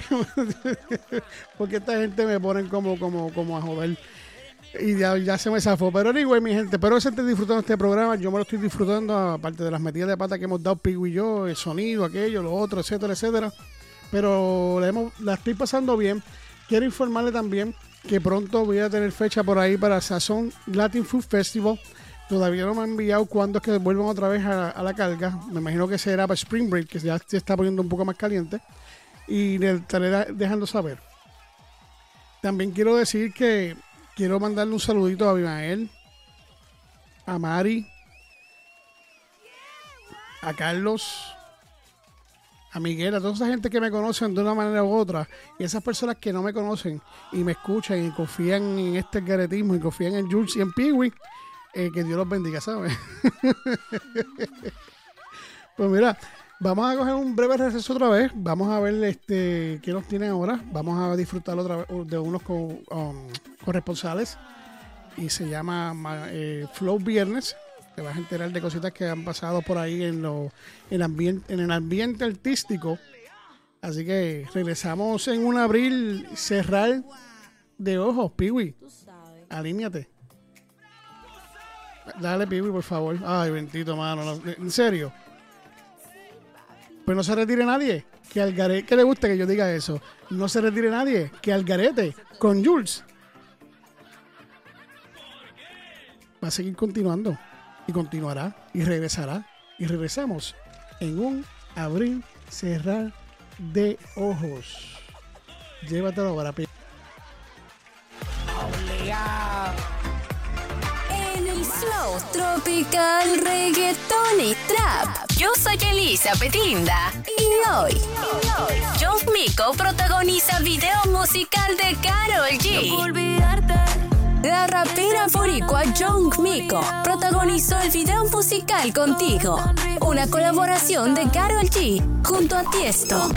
Porque esta gente me ponen como, como, como a joder. Y ya, ya se me zafó. Pero anyway, mi gente, espero que se esté disfrutando este programa. Yo me lo estoy disfrutando, aparte de las metidas de pata que hemos dado Pigu y yo, el sonido, aquello, lo otro, etcétera, etcétera. Pero la, estoy pasando bien. Quiero informarle también que pronto voy a tener fecha por ahí para Sazón Latin Food Festival. Todavía no me han enviado cuándo es que vuelvan otra vez a, la carga. Me imagino que será para Spring Break, que ya se está poniendo un poco más caliente. Y le estaré dejando saber. También quiero decir que quiero mandarle un saludito a Abimael, a Mari, a Carlos, a Miguel, a toda esa gente que me conocen de una manera u otra, y esas personas que no me conocen y me escuchan y confían en este garetismo y confían en Jules y en Peewee, eh, que Dios los bendiga, ¿sabes? pues mira, vamos a coger un breve receso otra vez, vamos a ver este qué nos tienen ahora, vamos a disfrutar otra vez de unos co- um, corresponsales y se llama ma- eh, Flow Viernes. Te vas a enterar de cositas que han pasado por ahí en, lo, en, ambien- en el ambiente artístico Así que regresamos en un abril cerrar de ojos, Piwi. Alíñate. Dale, Piwi, por favor. Ay, bendito, mano. no, en serio. Pues no se retire nadie. Que Algarete, que le gusta que yo diga eso. No se retire nadie. Que Algarete con Jules va a seguir continuando. Y continuará. Y regresará. Y regresamos en un abrir, cerrar de ojos. Llévatelo ahora, Piwi. En el flow tropical, reggaeton y trap. Yo soy Elisa Petinda y hoy, John Mico protagoniza video musical de Karol G. La rapera boricua John Mico protagonizó el video musical Contigo, una colaboración de Karol G junto a Tiesto.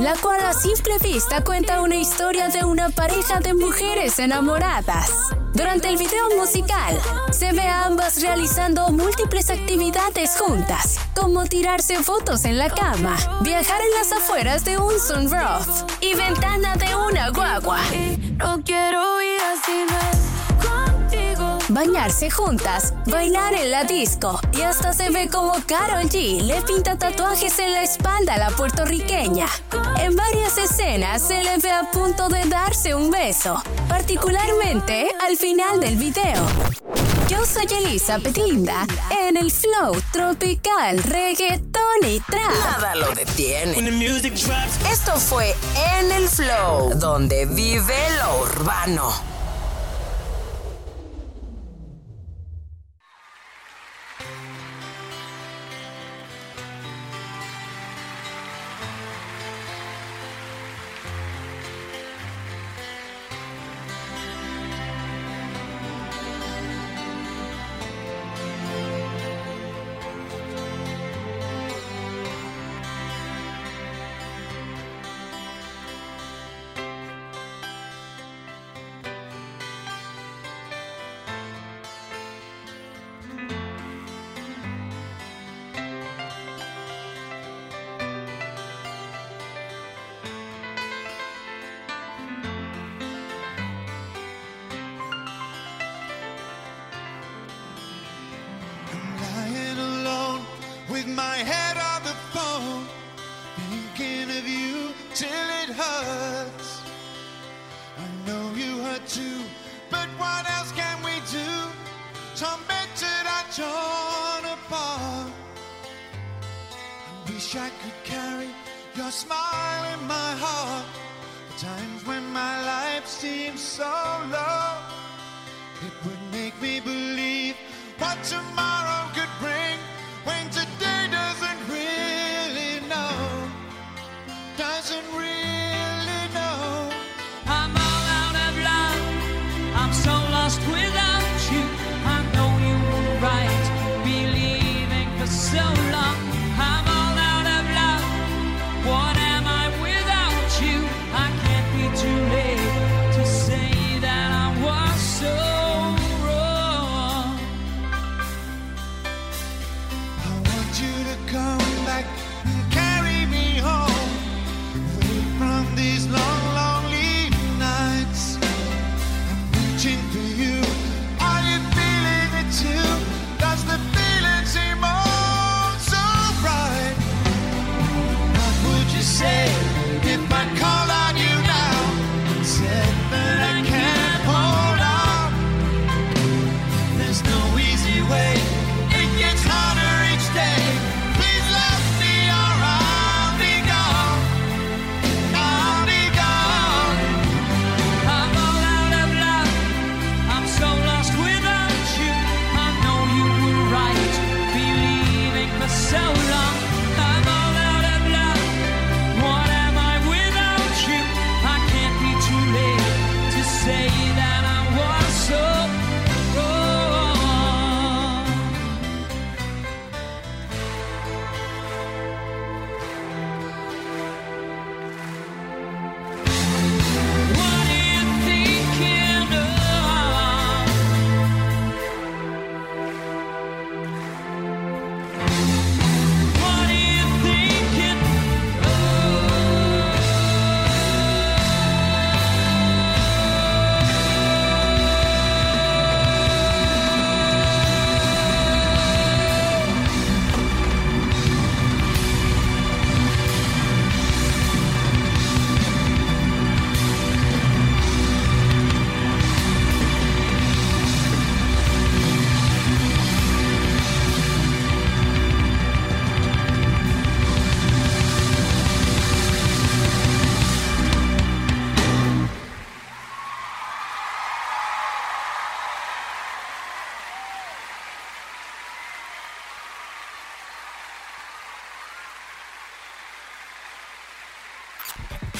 La cual a simple vista cuenta una historia de una pareja de mujeres enamoradas. Durante el video musical, se ve a ambas realizando múltiples actividades juntas, como tirarse fotos en la cama, viajar en las afueras de un sunroof y ventana de una guagua. No quiero ir así, contigo. Bañarse juntas, bailar en la disco y hasta se ve como Karol G le pinta tatuajes en la espalda a la puertorriqueña. En varias escenas se le ve a punto de darse un beso, particularmente al final del video. Yo soy Elisa Petinda en el flow tropical, reggaeton y trap. Nada lo detiene. Esto fue En el Flow, donde vive lo urbano. Wish I could carry your smile in my heart. The times when my life seems so low, it would make me believe what tomorrow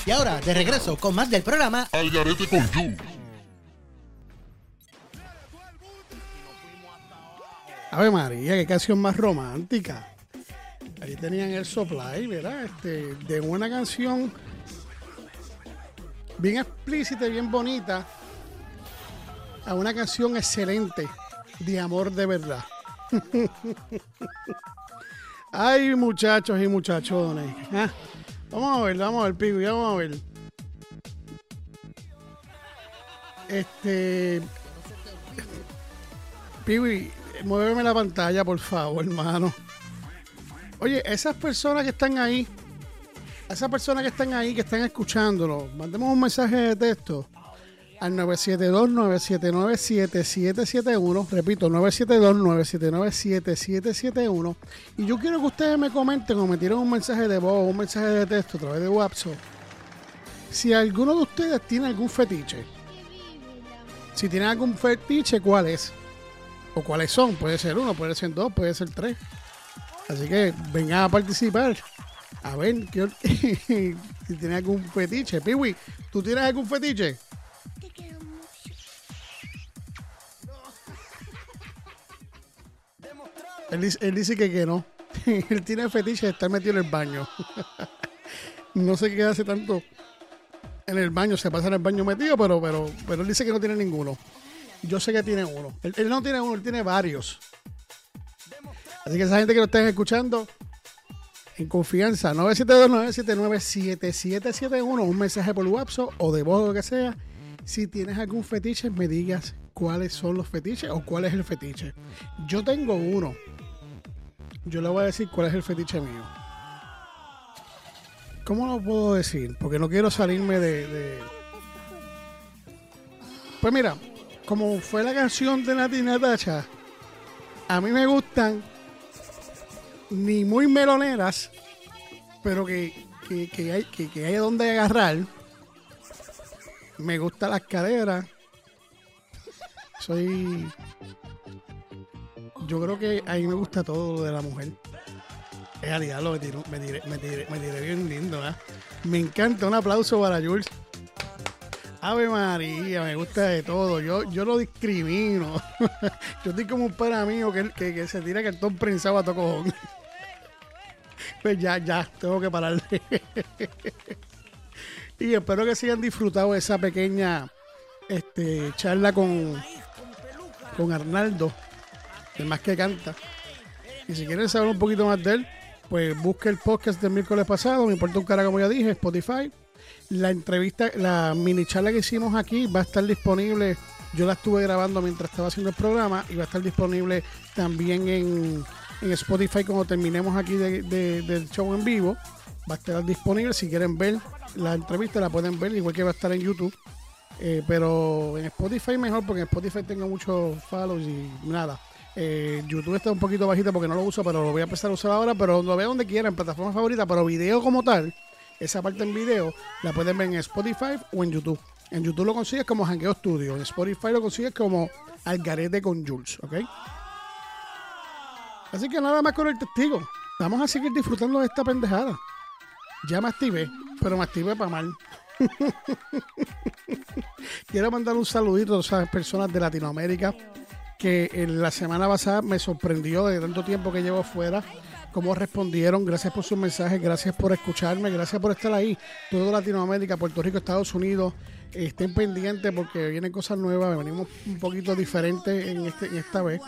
Y ahora, de regreso con más del programa Al garete con Jules. Ave María, qué canción más romántica. Ahí tenían el supply, ¿verdad? Este, de una canción bien explícita y bien bonita a una canción excelente de amor de verdad. Ay, muchachos y muchachones. Ah, Vamos a ver, vamos a ver, Pico, vamos a ver. Este. Piwi, muéveme la pantalla, por favor, hermano. Oye, esas personas que están ahí, esas personas que están ahí, que están escuchándolo, mandemos un mensaje de texto al 972-979-7771. Repito, 972-979-7771. Y yo quiero que ustedes me comenten o me tiren un mensaje de voz o un mensaje de texto a través de WhatsApp. Si alguno de ustedes tiene algún fetiche. Si tienen algún fetiche, ¿cuál es? O cuáles son. Puede ser uno, puede ser dos, puede ser tres. Así que vengan a participar. A ver ¿qué- si tienen algún fetiche. Piwi, ¿tú tienes algún fetiche? Él dice, que, que no. él tiene fetiche de estar metido en el baño. no sé qué hace tanto en el baño. Se pasa en el baño metido, pero, pero, pero él dice que no tiene ninguno. Yo sé que tiene uno. Él, él no tiene uno, él tiene varios. Así que esa gente que lo estén escuchando, en confianza, 972-979-7771, un mensaje por WhatsApp o de voz o lo que sea. Si tienes algún fetiche, me digas cuáles son los fetiches o cuál es el fetiche. Yo tengo uno. Yo le voy a decir cuál es el fetiche mío. ¿Cómo lo puedo decir? Porque no quiero salirme de. Pues mira, como fue la canción de Nati Natacha, a mí me gustan ni muy meloneras, pero que, que, que hay, que, que hay donde agarrar. Me gustan las caderas. Soy. Yo creo que a mí me gusta todo lo de la mujer. Es realidad, lo me tiré, me tiré, me tiré, bien lindo, ¿verdad? Me encanta, un aplauso para Jules. Ave María, me gusta de todo. Yo, yo lo discrimino. yo estoy como un para mío que, que, que se tira prensado a todo cojón. pues ya, ya, tengo que pararle. y espero que se hayan disfrutado esa pequeña este, charla con, con Arnaldo, el más que canta. Y si quieren saber un poquito más de él, pues busque el podcast del miércoles pasado, me importa un cara como ya dije, Spotify. La entrevista, la mini charla que hicimos aquí va a estar disponible. Yo la estuve grabando mientras estaba haciendo el programa y va a estar disponible también en, en Spotify cuando terminemos aquí de- de- del show en vivo. Va a estar disponible. Si quieren ver la entrevista, la pueden ver, igual que va a estar en YouTube. Eh, pero en Spotify mejor porque en Spotify tengo muchos follows y nada. Eh, YouTube está un poquito bajito porque no lo uso, pero lo voy a empezar a usar ahora. Pero lo veo donde quiera, en plataforma favorita. Pero video como tal, esa parte en video, la pueden ver en Spotify o en YouTube. En YouTube lo consigues como Hangueo Studio. En Spotify lo consigues como Algarete con Jules, ¿ok? Así que nada más con el testigo. Vamos a seguir disfrutando de esta pendejada. Ya me activé, pero me activé para mal. Quiero mandar un saludito a esas personas de Latinoamérica que en la semana pasada me sorprendió de tanto tiempo que llevo fuera, cómo respondieron. Gracias por sus mensajes, gracias por escucharme, gracias por estar ahí. Todo Latinoamérica, Puerto Rico, Estados Unidos, eh, estén pendientes porque vienen cosas nuevas, venimos un poquito diferentes en, este, en esta vez.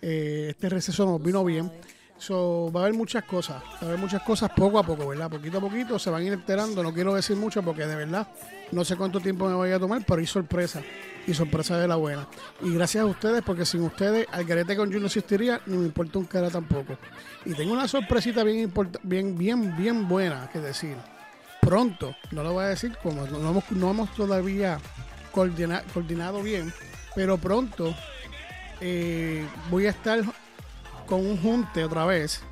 Eh, este receso nos vino bien. So, va a haber muchas cosas, va a haber muchas cosas poco a poco, ¿verdad? Poquito a poquito se van a ir enterando, no quiero decir mucho porque de verdad no sé cuánto tiempo me voy a tomar, pero hay sorpresa, y sorpresa de la buena. Y gracias a ustedes, porque sin ustedes Algarete con Jun no existiría, ni me importa un cara tampoco. Y tengo una sorpresita bien, bien, bien, bien buena que decir. Pronto, no lo voy a decir como no hemos, no hemos todavía coordina- coordinado bien, pero pronto eh, voy a estar con un junte otra vez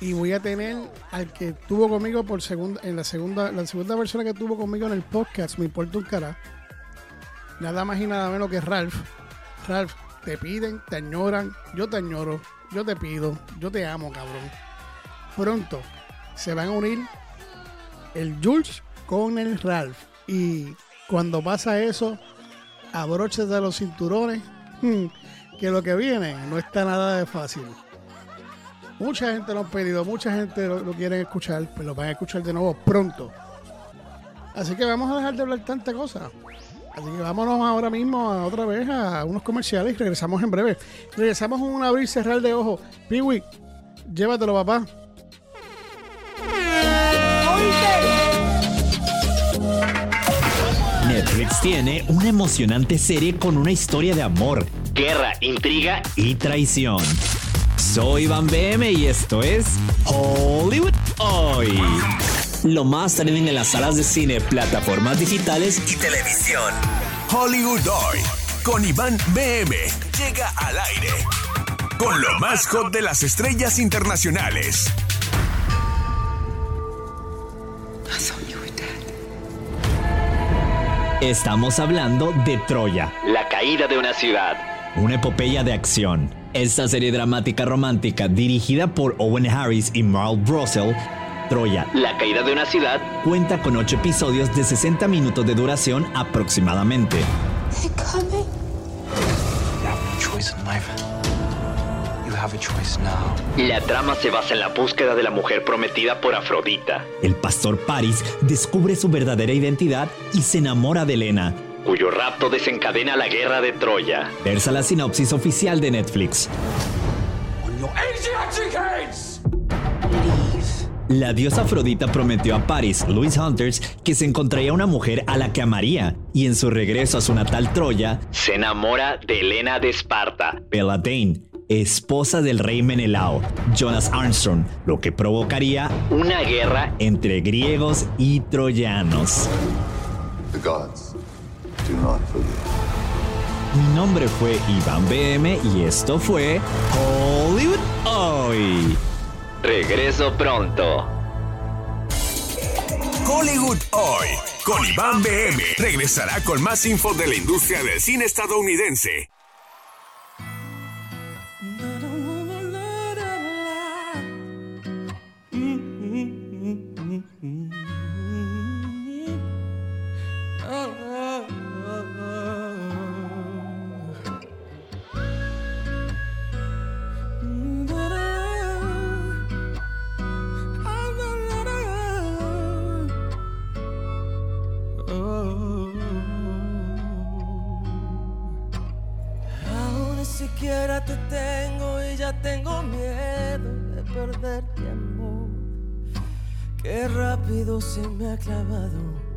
y voy a tener al que tuvo conmigo por segunda en la segunda la segunda persona que tuvo conmigo en el podcast me importa un cara nada más y nada menos que Ralph Ralph te piden te añoran yo te añoro yo te pido yo te amo cabrón pronto se van a unir el Jules con el Ralph. Y cuando pasa eso, abróchate los cinturones, hmm, que lo que viene no está nada de fácil. Mucha gente lo ha pedido, mucha gente lo, lo quieren escuchar, pero lo van a escuchar de nuevo pronto. Así que vamos a dejar de hablar tanta cosa. Así que vámonos ahora mismo a otra vez a unos comerciales y regresamos en breve. Regresamos con un abrir y cerrar de ojos. Piwi, llévatelo, papá. Netflix tiene una emocionante serie con una historia de amor, guerra, intriga y traición. Soy Van BM y esto es Hollywood Hoy. Lo más trending en las salas de cine, plataformas digitales y televisión. Hollywood Hoy con Iván BM llega al aire con lo más hot de las estrellas internacionales. Estamos hablando de Troya, la caída de una ciudad. Una epopeya de acción. Esta serie dramática romántica dirigida por Owen Harris y Marl Russell, Troya, la caída de una ciudad, cuenta con 8 episodios de 60 minutos de duración aproximadamente. La trama se basa en la búsqueda de la mujer prometida por Afrodita. El pastor Paris descubre su verdadera identidad y se enamora de Elena, cuyo rapto desencadena la guerra de Troya. Versa la sinopsis oficial de Netflix. La diosa Afrodita prometió a Paris, Louis Hunters, que se encontraría una mujer a la que amaría, y en su regreso a su natal Troya, se enamora de Helena de Esparta, Belladane, esposa del rey Menelao, Jonas Armstrong, lo que provocaría una guerra entre griegos y troyanos. The gods do not forgive. Mi nombre fue Iván BM y esto fue Hollywood Hoy. Regreso pronto. Hollywood Hoy con Iván BM regresará con más info de la industria del cine estadounidense. Clavado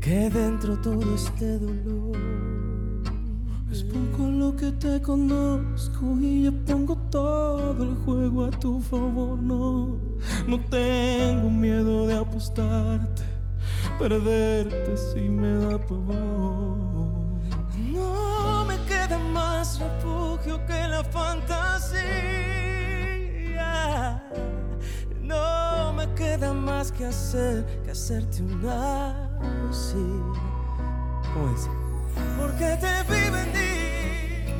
que dentro todo este dolor. Es poco lo que te conozco y ya pongo todo el juego a tu favor. No, no tengo miedo de apostarte, perderte si me da pavor. No me queda más refugio que la fantasía. No queda más que hacer que hacerte una poesía. Poesía. Porque te vi venir,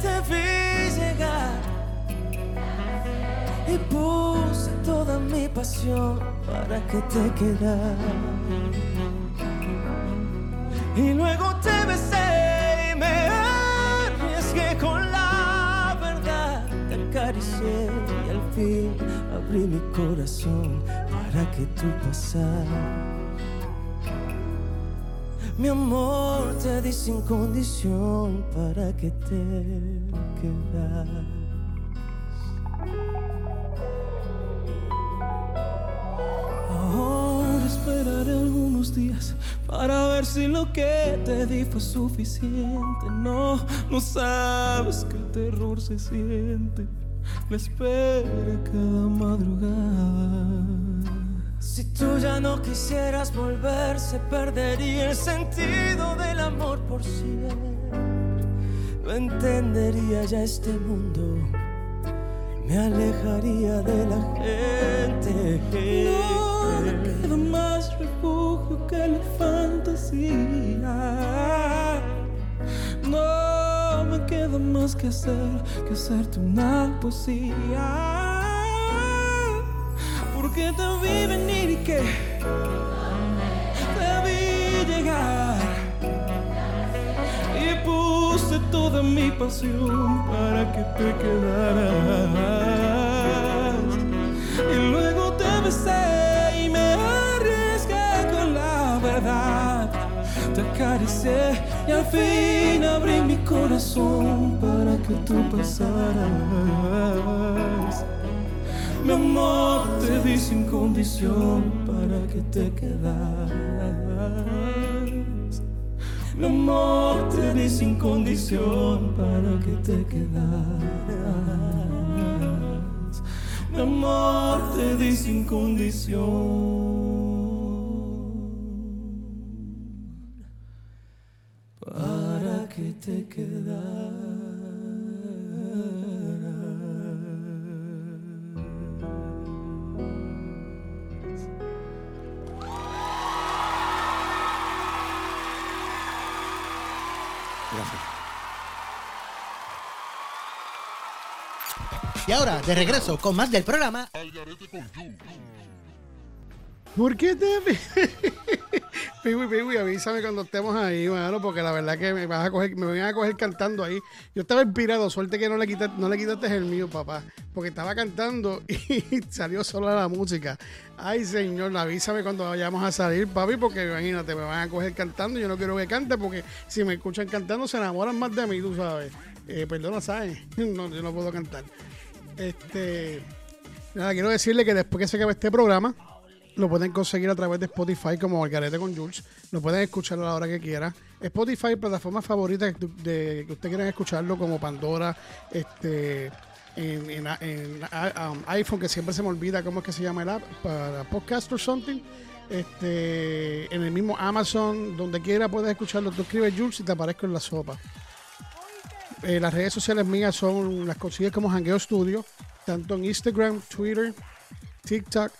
te vi llegar y puse toda mi pasión para que te quedara. Y luego te besé y me arriesgué con la verdad. Te acaricié y al fin abrí mi corazón para que tú pasaras. Mi amor te di sin condición para que te quedaras. Ahora esperaré algunos días para ver si lo que te di fue suficiente. No, no sabes el terror se siente. La espera cada madrugada. Si tú ya no quisieras volver, se perdería el sentido del amor por siempre. No entendería ya este mundo, me alejaría de la gente. No me queda más refugio que la fantasía. No queda más que hacer que hacerte una poesía. Porque que te vi venir y que te vi llegar. Y puse toda mi pasión para que te quedaras. Y luego te besé y me arriesgué con la verdad. Te acaricié y al fin abrí mi corazón para que tú pasaras. Mi amor te di sin condición para que te quedaras. Mi amor te di sin condición para que te quedaras. Mi amor te di sin condición que te quedaras. Gracias. Y ahora, de regreso con más del programa. ¿Por qué te Piwi, Piwi, avísame cuando estemos ahí, mano, porque la verdad que me vas a coger, me van a coger cantando ahí. Yo estaba inspirado, suerte que no le quitaste, no le quitaste el mío, papá, porque estaba cantando y salió sola la música. Ay, señor, avísame cuando vayamos a salir, papi, porque imagínate, me van a coger cantando. Yo no quiero que cante porque si me escuchan cantando se enamoran más de mí, tú sabes. Eh, perdona, ¿sabes? No, yo no puedo cantar. Este. Nada, quiero decirle que después que se acabe este programa, lo pueden conseguir a través de Spotify como Margarete con Jules. Lo pueden escuchar a la hora que quieran. Spotify, plataforma favorita de, que ustedes quieran escucharlo, como Pandora, este, en, um, iPhone, que siempre se me olvida cómo es que se llama el app, para podcast or something. Este, en el mismo Amazon, donde quiera puedes escucharlo. Tú escribes Jules y te aparezco en la sopa. Eh, las redes sociales mías son las consigues como Hangueo Studio, tanto en Instagram, Twitter, TikTok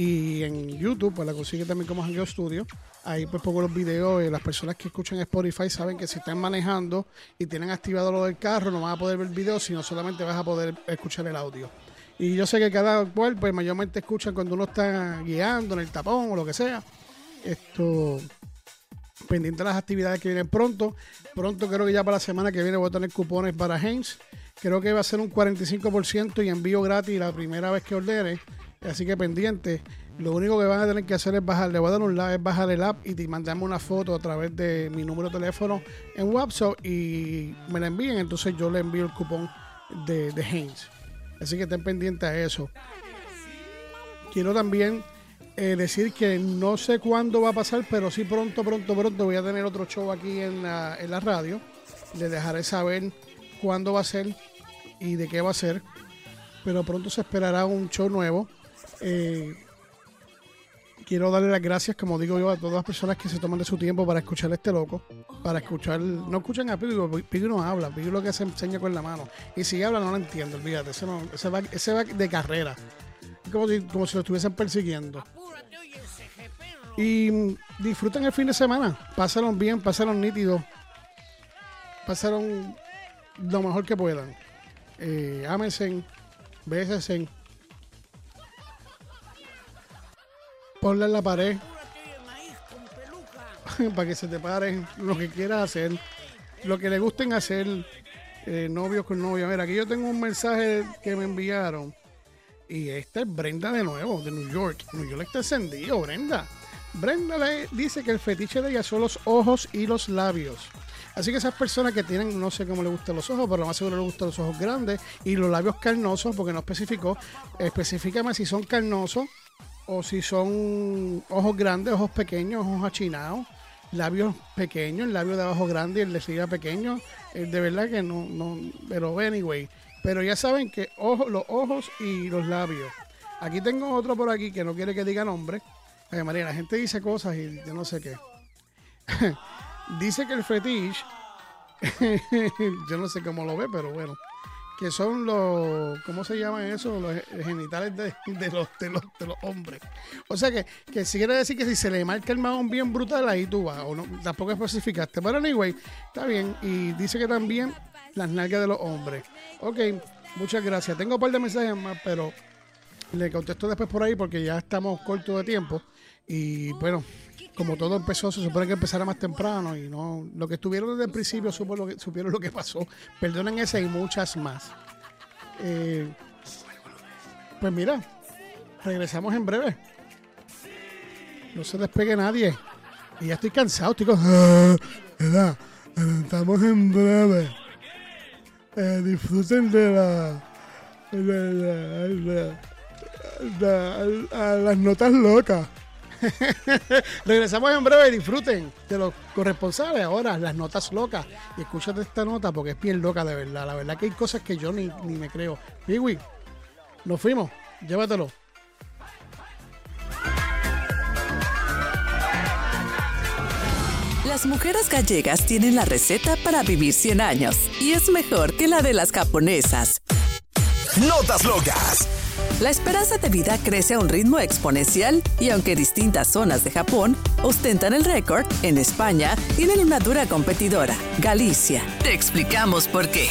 y en YouTube, pues la consigues también como Hangueo Studio. Ahí pues pongo los videos. eh, las personas que escuchan Spotify saben que si están manejando y tienen activado lo del carro, no van a poder ver videos, sino solamente vas a poder escuchar el audio. Y yo sé que cada cual, pues mayormente escuchan cuando uno está guiando en el tapón o lo que sea. Esto, pendiente de las actividades que vienen pronto. Pronto creo que ya para la semana que viene voy a tener cupones para Heinz. Creo que va a ser un 45% y envío gratis la primera vez que ordene. Así que pendiente. Lo único que van a tener que hacer es bajar, le voy a dar un like, es bajar el app y te mandarme una foto a través de mi número de teléfono en WhatsApp y me la envíen. Entonces yo le envío el cupón de, de. Así que estén pendientes a eso. Quiero también eh, decir que no sé cuándo va a pasar, pero sí pronto, pronto, pronto voy a tener otro show aquí en la, en la radio. Les dejaré saber cuándo va a ser y de qué va a ser. Pero pronto se esperará un show nuevo. Eh, quiero darle las gracias, como digo yo, a todas las personas que se toman de su tiempo para escuchar a este loco. Para escuchar, no escuchan a porque Pibi no habla, Pibi lo que se enseña con la mano. Y si habla no lo entiendo, olvídate, ese, no- ese va, ese va de carrera. Como si, como si lo estuviesen persiguiendo. Y disfruten el fin de semana. Pásaron bien, pásaron nítidos. Pasaron lo mejor que puedan. Eh, ámense. Ponla en la pared. para que se te paren lo que quieras hacer. Lo que le gusten hacer. eh, novios con novia. Mira, aquí yo tengo un mensaje que me enviaron. Y esta es Brenda de nuevo, de New York. New York está encendido, Brenda. Brenda le dice que el fetiche de ella son los ojos y los labios. Así que esas personas que tienen, no sé cómo le gustan los ojos, pero lo más seguro le gustan los ojos grandes y los labios carnosos, porque no especificó. Específicame si son carnosos o si son ojos grandes, ojos pequeños, ojos achinados, labios pequeños, el labio de abajo grande y el de arriba pequeño. Eh, de verdad que no, no, pero anyway. Pero ya saben que los ojos y los labios. Aquí tengo otro por aquí que no quiere que diga nombre. Ay, María, la gente dice cosas y yo no sé qué. dice que el fetiche, yo no sé cómo lo ve, pero bueno, que son los, ¿cómo se llaman eso? Los genitales de, los, de, los, de los hombres. O sea que, que si quiere decir que si se le marca el mahón bien brutal, ahí tú vas, o no, tampoco especificaste. Pero anyway, está bien. Y dice que también las nalgas de los hombres. Ok, muchas gracias. Tengo un par de mensajes más, pero Le contesto después por ahí porque ya estamos cortos de tiempo. Y bueno, como todo empezó, se supone que empezara más temprano y no. Lo que estuvieron desde el principio supo lo que, supieron lo que pasó. Perdonen esa y muchas más. Eh, pues mira, regresamos en breve. No se despegue nadie. Y ya estoy cansado, estoy con... Ah. Estamos en breve. Eh, disfruten de la... de la- de- de- a las notas locas. Regresamos en breve y disfruten de los corresponsales ahora, las notas locas. Y escúchate esta nota porque es bien loca de verdad. La verdad que hay cosas que yo ni, ni me creo. Piwi, nos fuimos. Llévatelo. Las mujeres gallegas tienen la receta para vivir 100 años y es mejor que la de las japonesas. Notas locas. La esperanza de vida crece a un ritmo exponencial y aunque distintas zonas de Japón ostentan el récord, en España tienen una dura competidora, Galicia. Te explicamos por qué.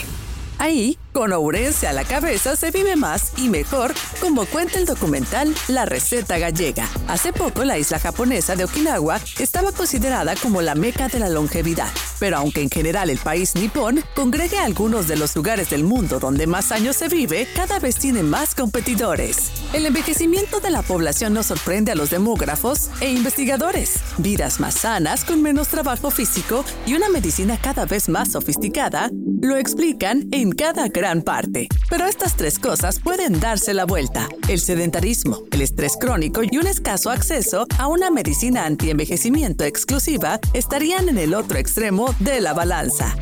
Ahí, con Ourense a la cabeza, se vive más y mejor, como cuenta el documental La receta gallega. Hace poco, la isla japonesa de Okinawa estaba considerada como la meca de la longevidad. Pero aunque en general el país nipón congregue algunos de los lugares del mundo donde más años se vive, cada vez tiene más competidores. El envejecimiento de la población nos sorprende a los demógrafos e investigadores. Vidas más sanas, con menos trabajo físico y una medicina cada vez más sofisticada, lo explican en cada gran parte. Pero estas tres cosas pueden darse la vuelta. El sedentarismo, el estrés crónico y un escaso acceso a una medicina antienvejecimiento exclusiva estarían en el otro extremo de la balanza.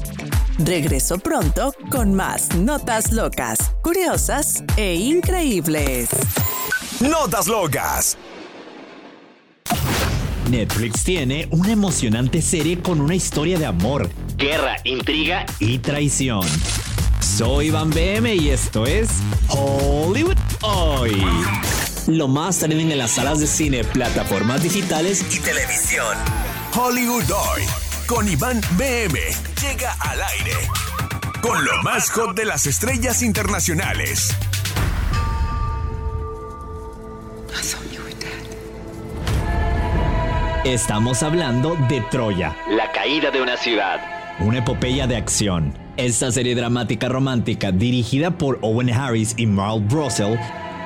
Regreso pronto con más notas locas, curiosas e increíbles. Notas locas. Netflix tiene una emocionante serie con una historia de amor, guerra, intriga y traición. Soy Iván BM y esto es Hollywood Hoy. Lo más trending en las salas de cine, plataformas digitales y televisión. Hollywood Hoy. Con Iván BM. Llega al aire. Con lo más hot de las estrellas internacionales. Estamos hablando de Troya, la caída de una ciudad. Una epopeya de acción. Esta serie dramática romántica dirigida por Owen Harris y Marl Russell,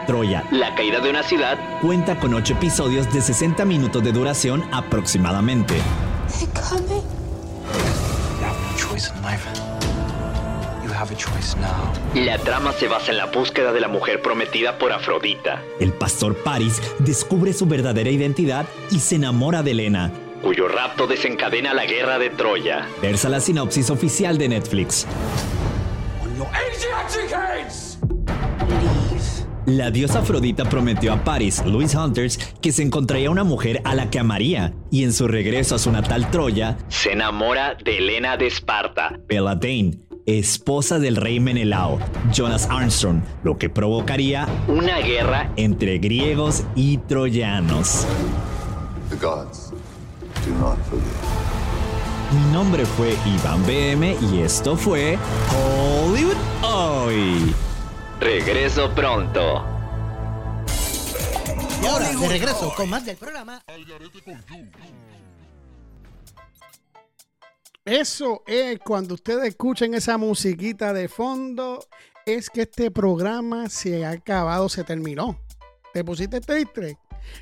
Troya, la caída de una ciudad, cuenta con 8 episodios de 60 minutos de duración aproximadamente. You have no choice in life. You have a choice now. La trama se basa en la búsqueda de la mujer prometida por Afrodita. El pastor Paris descubre su verdadera identidad y se enamora de Elena, cuyo rapto desencadena la guerra de Troya. Versa la sinopsis oficial de Netflix. La diosa Afrodita prometió a Paris, Louis Hunters, que se encontraría una mujer a la que amaría, y en su regreso a su natal Troya, se enamora de Helena de Esparta, Belladane, esposa del rey Menelao, Jonas Armstrong, lo que provocaría una guerra entre griegos y troyanos. The gods do not forgive. Mi nombre fue Iván BM y esto fue Hollywood Hoy. Regreso pronto. Y ahora, de regreso con más del programa. Eso es cuando ustedes escuchen esa musiquita de fondo, es que este programa se ha acabado, se terminó. ¿Te pusiste triste?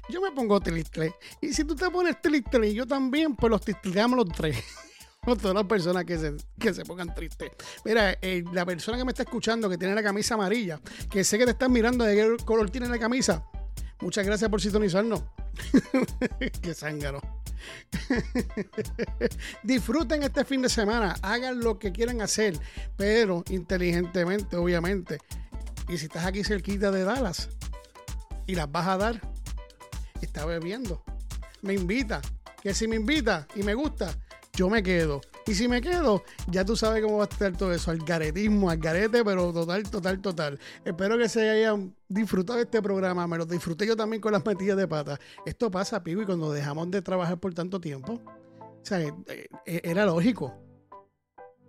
Yo me pongo triste. Y si tú te pones triste y yo también, pues los tristleamos los tres. Con todas las personas que se, que se pongan tristes. Mira, eh, la persona que me está escuchando, que tiene la camisa amarilla, que sé que te están mirando de qué color tiene la camisa. Muchas gracias por sintonizarnos. qué zángano. Disfruten este fin de semana, hagan lo que quieran hacer, pero inteligentemente, obviamente. Y si estás aquí cerquita de Dallas y las vas a dar, está bebiendo, me invita, que si me invita y me gusta, yo me quedo. Y si me quedo, ya tú sabes cómo va a estar todo eso, al garetismo, al garete, pero total, total, total. Espero que se hayan disfrutado de este programa, me lo disfruté yo también con las metidas de pata. Esto pasa, Pigo, y cuando dejamos de trabajar por tanto tiempo, o sea, eh, eh, era lógico.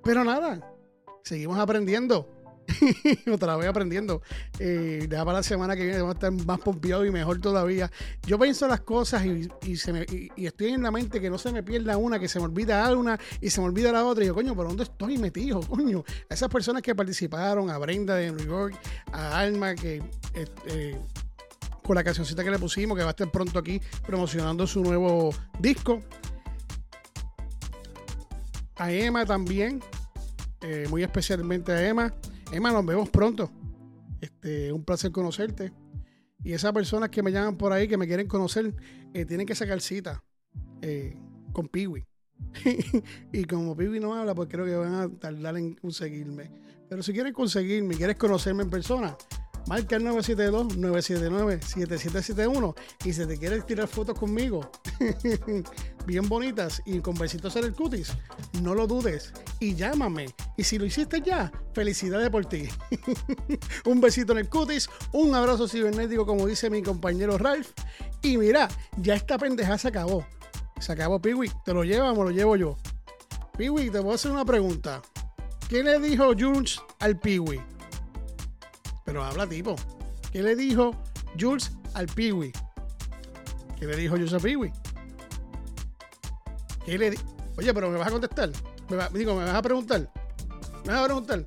Pero nada, seguimos aprendiendo. Otra vez aprendiendo. Eh, ya para la semana que viene vamos a estar más pompeados y mejor todavía. Yo pienso las cosas y estoy en la mente que no se me pierda una, que se me olvida una y se me olvida la otra. Y yo, coño, ¿por dónde estoy metido? Coño, a esas personas que participaron, a Brenda de New York, a Alma, que eh, eh, con la cancioncita que le pusimos, que va a estar pronto aquí promocionando su nuevo disco. A Emma también, eh, muy especialmente a Emma. Emma, nos vemos pronto. Este, un placer conocerte. Y esas personas que me llaman por ahí, que me quieren conocer, eh, tienen que sacar cita eh, con Piwi. y como Piwi no habla, pues creo que van a tardar en conseguirme. Pero si quieren conseguirme, quieres conocerme en persona, marca el 972-979-7771 y si te quieres tirar fotos conmigo, bien bonitas y con besitos en el cutis, no lo dudes y llámame. Y si lo hiciste ya, felicidades por ti. un besito en el cutis, un abrazo cibernético como dice mi compañero Ralph. Y mira, ya esta pendeja se acabó. Se acabó, Piwi. ¿Te lo llevas o me lo llevo yo? Piwi, te voy a hacer una pregunta. ¿Qué le dijo Jules al Piwi? Pero habla tipo. ¿Qué le dijo Jules al Piwi? ¿Qué le dijo Jules al Piwi? ¿Qué le Oye, pero me vas a contestar. Me digo, me vas a preguntar. Me vas a preguntar.